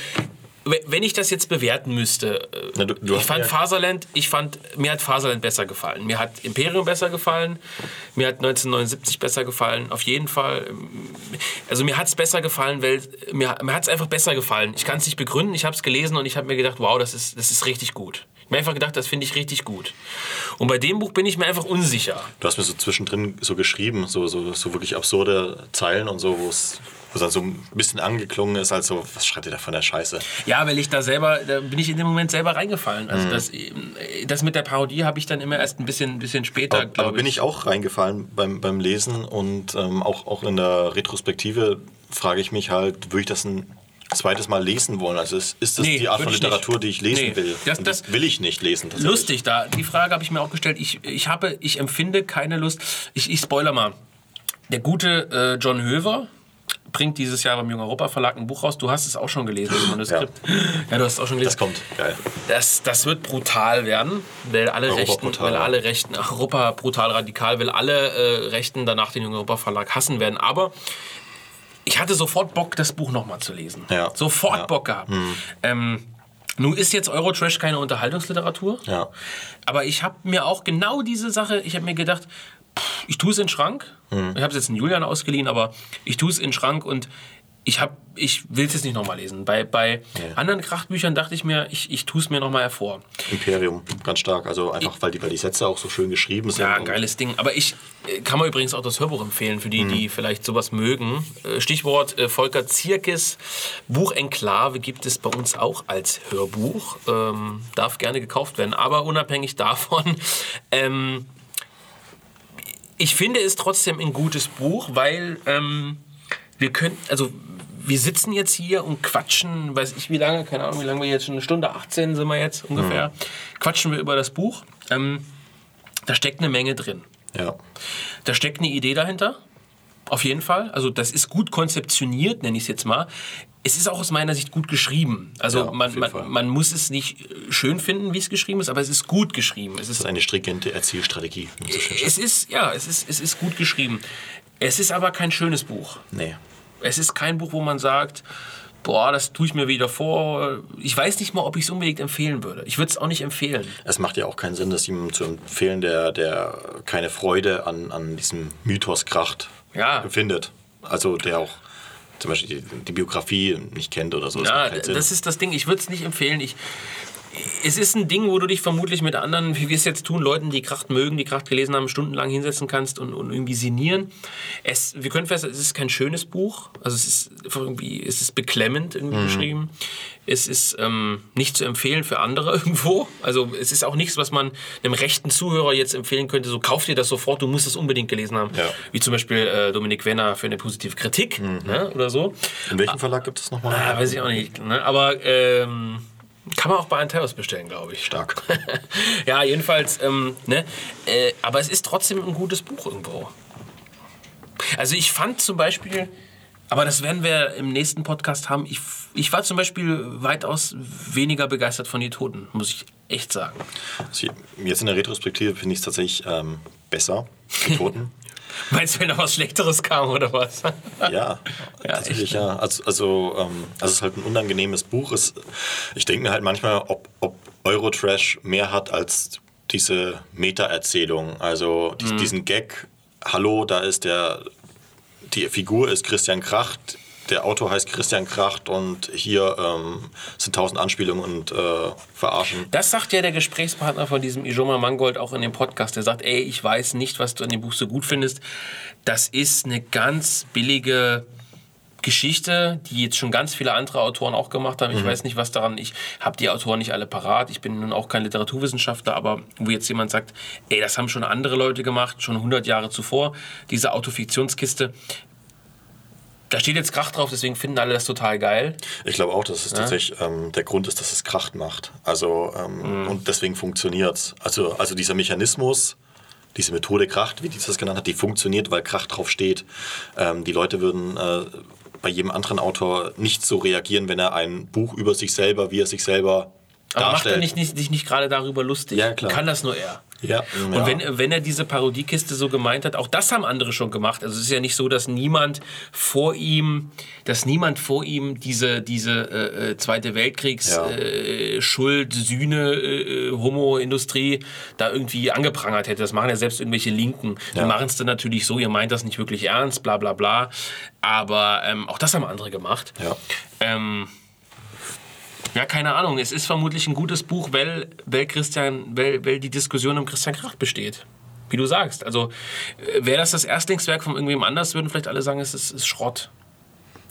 wenn ich das jetzt bewerten müsste, äh, Na, du- du ich fand ja- Faserland, ich fand, mir hat Faserland besser gefallen. Mir hat Imperium besser gefallen. Mir hat 1979 besser gefallen. Auf jeden Fall. Also mir hat es besser gefallen, weil mir, mir hat es einfach besser gefallen. Ich kann es nicht begründen. Ich habe es gelesen und ich habe mir gedacht, wow, das ist, das ist richtig gut. Ich habe mir einfach gedacht, das finde ich richtig gut. Und bei dem Buch bin ich mir einfach unsicher. Du hast mir so zwischendrin so geschrieben, so, so, so wirklich absurde Zeilen und so, wo es wo es dann so ein bisschen angeklungen ist, als so, was schreibt ihr da von der Scheiße? Ja, weil ich da selber, da bin ich in dem Moment selber reingefallen. Also das, äh, das mit der Parodie habe ich dann immer erst ein bisschen, bisschen später, Aber, glaube aber bin ich auch reingefallen beim, beim Lesen und ähm, auch, auch in der Retrospektive frage ich mich halt, würde ich das ein zweites Mal lesen wollen? Also ist, ist das Nee, die Art von ich Literatur, nicht. die ich lesen Nee, will? das- das- will ich nicht lesen. Lustig da. Die Frage habe ich mir auch gestellt. Ich, ich habe, ich empfinde keine Lust. Ich, ich spoiler mal. Der gute äh, John Höver bringt dieses Jahr beim Jung Europa Verlag ein Buch raus. Du hast es auch schon gelesen, das Manuskript. Ja, du hast es auch schon gelesen. Das kommt, geil. Das, das wird brutal werden, weil alle Europa Rechten, brutal, weil ja. alle Rechten, Europa brutal radikal, weil alle äh, Rechten danach den Jungen Europa Verlag hassen werden. Aber ich hatte sofort Bock, das Buch nochmal zu lesen. Ja. Sofort Ja. Mhm. Bock gehabt. Ähm, nun ist jetzt Eurotrash keine Unterhaltungsliteratur. Ja. Aber ich habe mir auch genau diese Sache, ich habe mir gedacht, ich tue es in den Schrank. Mhm. Ich habe es jetzt in Julian ausgeliehen, aber ich tue es in den Schrank und ich, hab- ich will es jetzt nicht nochmal lesen. Bei, bei anderen Krachtbüchern dachte ich mir, ich, ich tue es mir nochmal hervor. Imperium, ganz stark. Also einfach, weil die, weil die Sätze auch so schön geschrieben sind. Ja, geiles Ding. Aber ich äh, kann man übrigens auch das Hörbuch empfehlen, für die, die vielleicht sowas mögen. Äh, Stichwort äh, Volker Zierkes Buch Enklave gibt es bei uns auch als Hörbuch. Ähm, darf gerne gekauft werden. Aber unabhängig davon, ähm, ich finde es trotzdem ein gutes Buch, weil ähm, wir können, also wir sitzen jetzt hier und quatschen, weiß ich wie lange, keine Ahnung, wie lange wir jetzt schon, eine Stunde 18 sind wir jetzt ungefähr, quatschen wir über das Buch. Ähm, da steckt eine Menge drin. Ja. Da steckt eine Idee dahinter. Auf jeden Fall. Also das ist gut konzeptioniert, nenne ich es jetzt mal. Es ist auch aus meiner Sicht gut geschrieben. Also Ja, man, man, man muss es nicht äh, schön finden, wie es geschrieben ist, aber es ist gut geschrieben. Es Das ist ist eine stringente man so es ist, ja, es ist, es ist gut geschrieben. Es ist aber kein schönes Buch. Nee. Es ist kein Buch, wo man sagt, boah, das tue ich mir wieder vor. Ich weiß nicht mal, ob ich es unbedingt empfehlen würde. Ich würde es auch nicht empfehlen. Es macht ja auch keinen Sinn, das jemandem zu empfehlen, der, der keine Freude an, an diesem Mythos Kracht Ja. findet. Also der auch zum Beispiel die, Biografie nicht kennt oder so. Das Ja, das ist das Ding. Ich würde es nicht empfehlen. Ich, es ist ein Ding, wo du dich vermutlich mit anderen, wie wir es jetzt tun, Leuten, die Kracht mögen, die Kracht gelesen haben, stundenlang hinsetzen kannst und, und irgendwie sinnieren. Es, wir können feststellen, es ist kein schönes Buch. Also es ist irgendwie, es ist beklemmend irgendwie Mhm. geschrieben. Es ist ähm, nicht zu empfehlen für andere irgendwo. Also es ist auch nichts, was man einem rechten Zuhörer jetzt empfehlen könnte. So kauf dir das sofort, du musst es unbedingt gelesen haben. Ja. Wie zum Beispiel äh, Dominik Wenner für eine positive Kritik ne, oder so. In welchem Verlag gibt es nochmal? Ah, weiß ich auch nicht. Ne? Aber ähm, kann man auch bei Anteros bestellen, glaube ich. Stark. ja, jedenfalls, ähm, ne? Äh, aber es ist trotzdem ein gutes Buch irgendwo. Also ich fand zum Beispiel, aber das werden wir im nächsten Podcast haben, ich, ich war zum Beispiel weitaus weniger begeistert von Die Toten, muss ich echt sagen. Also Jetzt in der Retrospektive finde ich es tatsächlich ähm, besser, die Toten. Meinst du, wenn noch was Schlechteres kam oder was? Ja, tatsächlich echt, ja. Also, also, ähm, also es ist halt ein unangenehmes Buch. Es, ich denke mir halt manchmal, ob, ob Eurotrash mehr hat als diese Meta-Erzählung. Also dies- diesen Gag, hallo, da ist der, die Figur ist Christian Kracht, der Autor heißt Christian Kracht und hier ähm, sind tausend Anspielungen und äh, Verarschen. Das sagt ja der Gesprächspartner von diesem Ijoma Mangold auch in dem Podcast. Der sagt, ey, ich weiß nicht, was du an dem Buch so gut findest. Das ist eine ganz billige Geschichte, die jetzt schon ganz viele andere Autoren auch gemacht haben. Ich weiß nicht, was daran, ich habe die Autoren nicht alle parat. Ich bin nun auch kein Literaturwissenschaftler, aber wo jetzt jemand sagt, ey, das haben schon andere Leute gemacht, schon 100 Jahre zuvor, diese Autofiktionskiste. Da steht jetzt Krach drauf, deswegen finden alle das total geil. Ich glaube auch, dass es tatsächlich ähm, der Grund ist, dass es Kracht macht. Also, ähm, Und deswegen funktioniert es. Also, also dieser Mechanismus, diese Methode Kracht, wie die das genannt hat, die funktioniert, weil Kracht drauf steht. Ähm, die Leute würden äh, bei jedem anderen Autor nicht so reagieren, wenn er ein Buch über sich selber, wie er sich selber Aber macht darstellt. er nicht, nicht, sich nicht gerade darüber lustig? Ja, klar. Kann das nur er? Ja, Und ja. wenn, wenn er diese Parodiekiste so gemeint hat, auch das haben andere schon gemacht. Also es ist ja nicht so, dass niemand vor ihm, dass niemand vor ihm diese, diese äh, äh, Zweite Weltkriegs Ja. äh, Schuld, Sühne, äh, Homo-Industrie da irgendwie angeprangert hätte. Das machen ja selbst irgendwelche Linken. Die Ja. machen es dann natürlich so, ihr meint das nicht wirklich ernst, bla bla bla. Aber ähm, auch das haben andere gemacht. Ja. Ähm, ja, keine Ahnung. Es ist vermutlich ein gutes Buch, weil, weil, Christian, weil, weil die Diskussion um Christian Kracht besteht. Wie du sagst. Also, äh, wäre das das Erstlingswerk von irgendwem anders, würden vielleicht alle sagen, es ist, ist Schrott.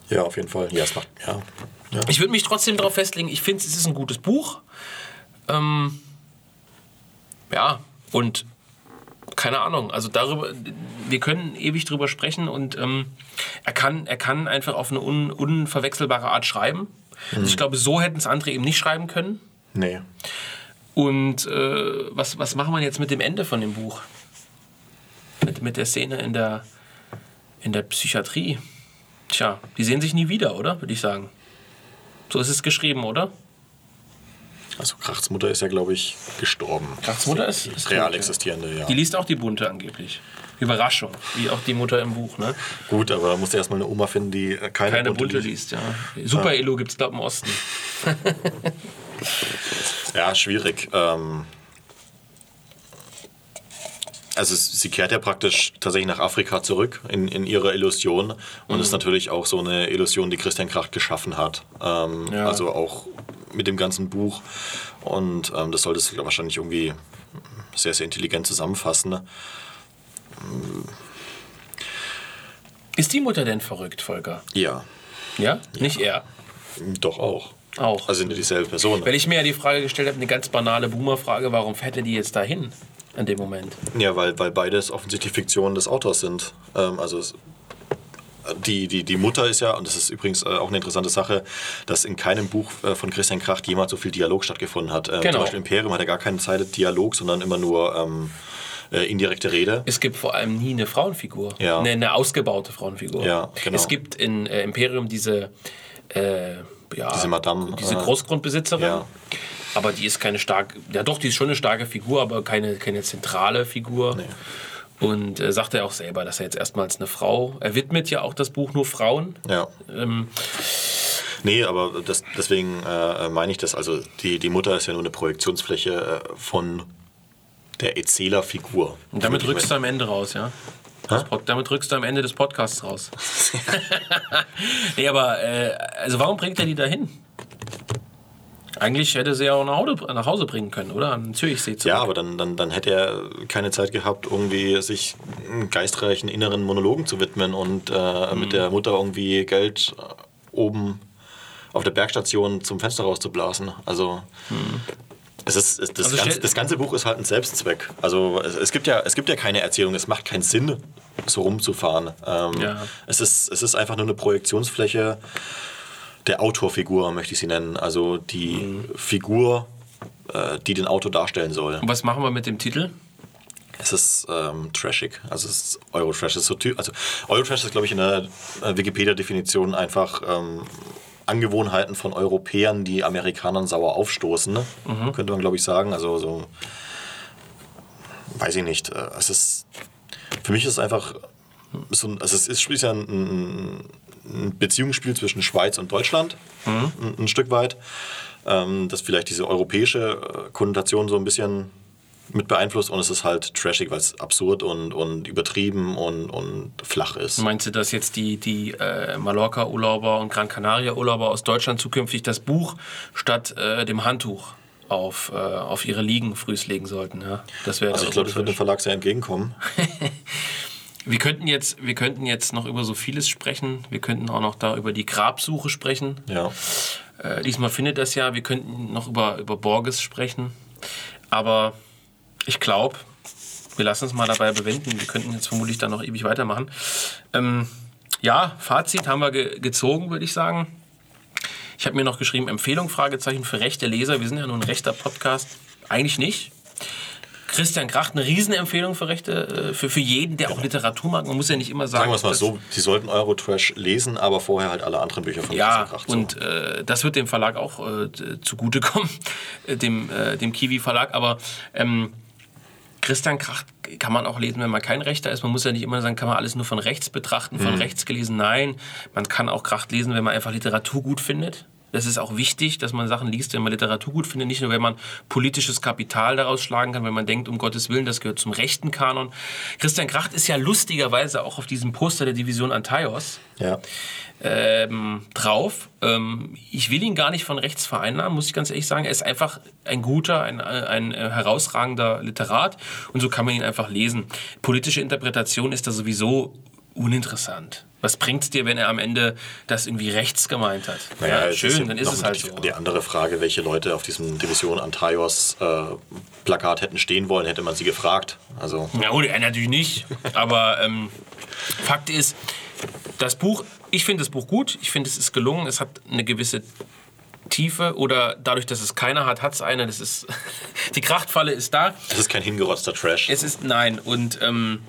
ja, auf jeden Fall. Ja, es macht, ja. ja. Ich würde mich trotzdem darauf festlegen, ich finde, es ist ein gutes Buch. Ähm, ja, und keine Ahnung, also darüber, wir können ewig drüber sprechen und ähm, er, kann, er kann einfach auf eine un, unverwechselbare Art schreiben. Also ich glaube, so hätten es andere eben nicht schreiben können. Nee. Und äh, was, was machen wir jetzt mit dem Ende von dem Buch? Mit, mit der Szene in der, in der Psychiatrie? Tja, die sehen sich nie wieder, oder? Würde ich sagen. So ist es geschrieben, oder? Also Krachts Mutter ist ja, glaube ich, gestorben. Krachts Mutter ist, ist Real tot, existierende, ja. Die liest auch die Bunte angeblich. Überraschung, wie auch die Mutter im Buch, ne? Gut, aber musst du erstmal eine Oma finden, die keine, Keine Bunte Bunte liest, ja. Super Elo gibt es, glaube ich, im Osten. Ja, schwierig. Ähm also es- sie kehrt ja praktisch tatsächlich nach Afrika zurück in, in ihre Illusion und Mhm. ist natürlich auch so eine Illusion, die Christian Kracht geschaffen hat. Ähm, Ja. Also auch mit dem ganzen Buch und ähm, das solltest du wahrscheinlich irgendwie sehr, sehr intelligent zusammenfassen. Ist die Mutter denn verrückt, Volker? Ja, Ja? Nicht er. doch auch. Auch. Also ja dieselbe Person. Weil ich mir ja die Frage gestellt habe, eine ganz banale Boomer-Frage, warum fährt er die jetzt dahin? In dem Moment. Ja, weil, weil beides offensichtlich Fiktionen des Autors sind. Ähm, also es, die, die, die Mutter ist ja, und das ist übrigens äh, auch eine interessante Sache, dass in keinem Buch äh, von Christian Kracht jemals so viel Dialog stattgefunden hat. Genau. Zum Beispiel Imperium hat er gar keine Zeit Dialog, sondern immer nur ähm, äh, indirekte Rede. Es gibt vor allem nie eine Frauenfigur. Ja. Eine, eine ausgebaute Frauenfigur. Ja, genau. Es gibt in äh, Imperium diese, äh, ja, Diese Madame, diese äh, Großgrundbesitzerin. ja. Aber die ist keine starke, ja doch, die ist schon eine starke Figur, aber keine, keine zentrale Figur. Nee. Und äh, sagt er auch selber, dass er jetzt erstmals eine Frau, er widmet ja auch das Buch nur Frauen. Ja. Ähm, Nee, aber das, deswegen äh, meine ich das. Also die, die Mutter ist ja nur eine Projektionsfläche äh, von der Erzählerfigur. und damit rückst du am Ende raus, ja? Damit rückst du am Ende des Podcasts raus. nee, aber äh, also warum bringt er die dahin? Eigentlich hätte sie ja auch nach Hause, nach Hause bringen können, oder? An Zürichsee zurück. Ja, aber dann, dann, dann hätte er keine Zeit gehabt, irgendwie sich geistreichen inneren Monologen zu widmen und äh, Mhm. mit der Mutter irgendwie Geld äh, oben auf der Bergstation zum Fenster rauszublasen. Also es ist, es, das, Also ganze, das ganze Buch ist halt ein Selbstzweck. Also es, es, gibt ja, es gibt ja keine Erzählung, es macht keinen Sinn, so rumzufahren. Ähm, Ja. es, ist, es ist einfach nur eine Projektionsfläche der Autorfigur, möchte ich sie nennen. Also die Mhm. Figur, äh, die den Autor darstellen soll. Und was machen wir mit dem Titel? Es ist ähm, trashig. Also es ist Eurotrash. Ist so also Eurotrash ist, glaube ich, in der äh, Wikipedia-Definition einfach ähm, Angewohnheiten von Europäern, die Amerikanern sauer aufstoßen. Ne? Könnte man, glaube ich, sagen. Also so, weiß ich nicht. Äh, Es ist, für mich ist es einfach, so ein, also es ist, ist ja ein, ein Beziehungsspiel zwischen Schweiz und Deutschland, ein, ein Stück weit. Ähm, das vielleicht diese europäische äh, Konnotation so ein bisschen mit beeinflusst und es ist halt trashig, weil es absurd und, und übertrieben und, und flach ist. Meinst du, dass jetzt die, die äh, Mallorca-Urlauber und Gran Canaria-Urlauber aus Deutschland zukünftig das Buch statt äh, dem Handtuch auf, äh, auf ihre Liegen frühs legen sollten? Ja? Das Also ich glaube, das wird dem Verlag sehr entgegenkommen. Wir könnten, jetzt, wir könnten jetzt noch über so vieles sprechen. Wir könnten auch noch da über die Grabsuche sprechen. Ja. Äh, diesmal findet das ja. Wir könnten noch über, über Borges sprechen. Aber ich glaube, wir lassen es mal dabei bewenden. Wir könnten jetzt vermutlich dann noch ewig weitermachen. Ähm, ja, Fazit haben wir ge gezogen, würde ich sagen. Ich habe mir noch geschrieben, Empfehlung, Fragezeichen für rechte Leser. Wir sind ja nur ein rechter Podcast. Eigentlich nicht. Christian Kracht, eine Riesenempfehlung für Rechte, äh, für, für jeden, der auch Literatur mag. Man muss ja nicht immer sagen, Sagen wir es mal so, Sie sollten Eurotrash lesen, aber vorher halt alle anderen Bücher von ja, Christian Kracht. So. und äh, das wird dem Verlag auch äh, zugutekommen, äh, dem, äh, dem Kiwi-Verlag. Aber ähm, Christian Kracht kann man auch lesen, wenn man kein Rechter ist. Man muss ja nicht immer sagen, kann man alles nur von rechts betrachten, von Mhm. rechts gelesen. Nein, man kann auch Kracht lesen, wenn man einfach Literatur gut findet. Das ist auch wichtig, dass man Sachen liest, wenn man Literatur gut findet. Nicht nur, wenn man politisches Kapital daraus schlagen kann, wenn man denkt, um Gottes Willen, das gehört zum rechten Kanon. Christian Kracht ist ja lustigerweise auch auf diesem Poster der Division Antaios ja. ähm, drauf. Ähm, ich will ihn gar nicht von rechts vereinnahmen, muss ich ganz ehrlich sagen. Er ist einfach ein guter, ein, ein äh, herausragender Literat und so kann man ihn einfach lesen. Politische Interpretation ist da sowieso uninteressant. Was bringt es dir, wenn er am Ende das irgendwie rechts gemeint hat? Naja, ja, schön, ja dann ist es halt die, so. Die andere Frage, welche Leute auf diesem Division Antaios äh, Plakat hätten stehen wollen, hätte man sie gefragt. Also Ja, gut, natürlich nicht. Aber ähm, Fakt ist, das Buch, ich finde das Buch gut. Ich finde, es ist gelungen. Es hat eine gewisse Tiefe oder dadurch, dass es keiner hat, hat es eine. Das ist die Krachtfalle ist da. es ist kein hingerotzter Trash. Es ist nein und ähm,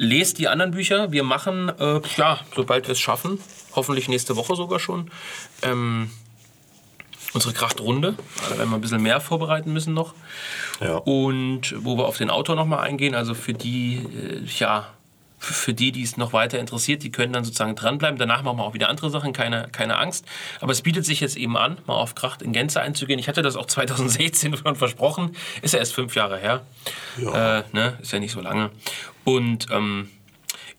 lest die anderen Bücher. Wir machen äh, ja, sobald wir es schaffen, hoffentlich nächste Woche sogar schon. Ähm, unsere Krachtrunde, da werden wir ein bisschen mehr vorbereiten müssen noch. Ja. Und wo wir auf den Autor nochmal eingehen, also für die, äh, ja, für die, die es noch weiter interessiert, die können dann sozusagen dranbleiben. Danach machen wir auch wieder andere Sachen, keine, keine Angst. Aber es bietet sich jetzt eben an, mal auf Kracht in Gänze einzugehen. Ich hatte das auch 2016 schon versprochen. Ist ja erst fünf Jahre her. Ja. Äh, ne? Ist ja nicht so lange. Und ähm,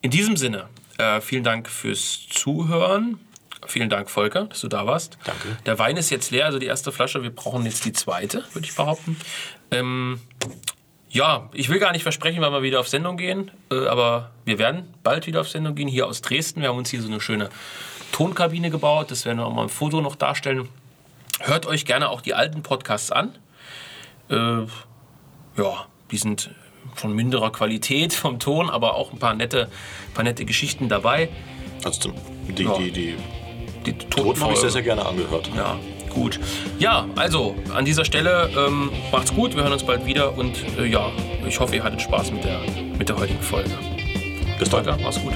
in diesem Sinne, äh, vielen Dank fürs Zuhören. Vielen Dank, Volker, dass du da warst. Danke. Der Wein ist jetzt leer, also die erste Flasche. Wir brauchen jetzt die zweite, würde ich behaupten. Ähm, ja, ich will gar nicht versprechen, wann wir wieder auf Sendung gehen, äh, aber wir werden bald wieder auf Sendung gehen, hier aus Dresden. Wir haben uns hier so eine schöne Tonkabine gebaut, das werden wir auch mal im Foto noch darstellen. Hört euch gerne auch die alten Podcasts an. Äh, ja, die sind von minderer Qualität vom Ton, aber auch ein paar nette, paar nette Geschichten dabei. Also die, Ja. die, die Die Toten habe ich sehr, sehr gerne angehört. Ja, gut. Ja, also an dieser Stelle ähm, macht's gut. Wir hören uns bald wieder und äh, ja, ich hoffe, ihr hattet Spaß mit der, mit der heutigen Folge. Bis dann. Mach's gut.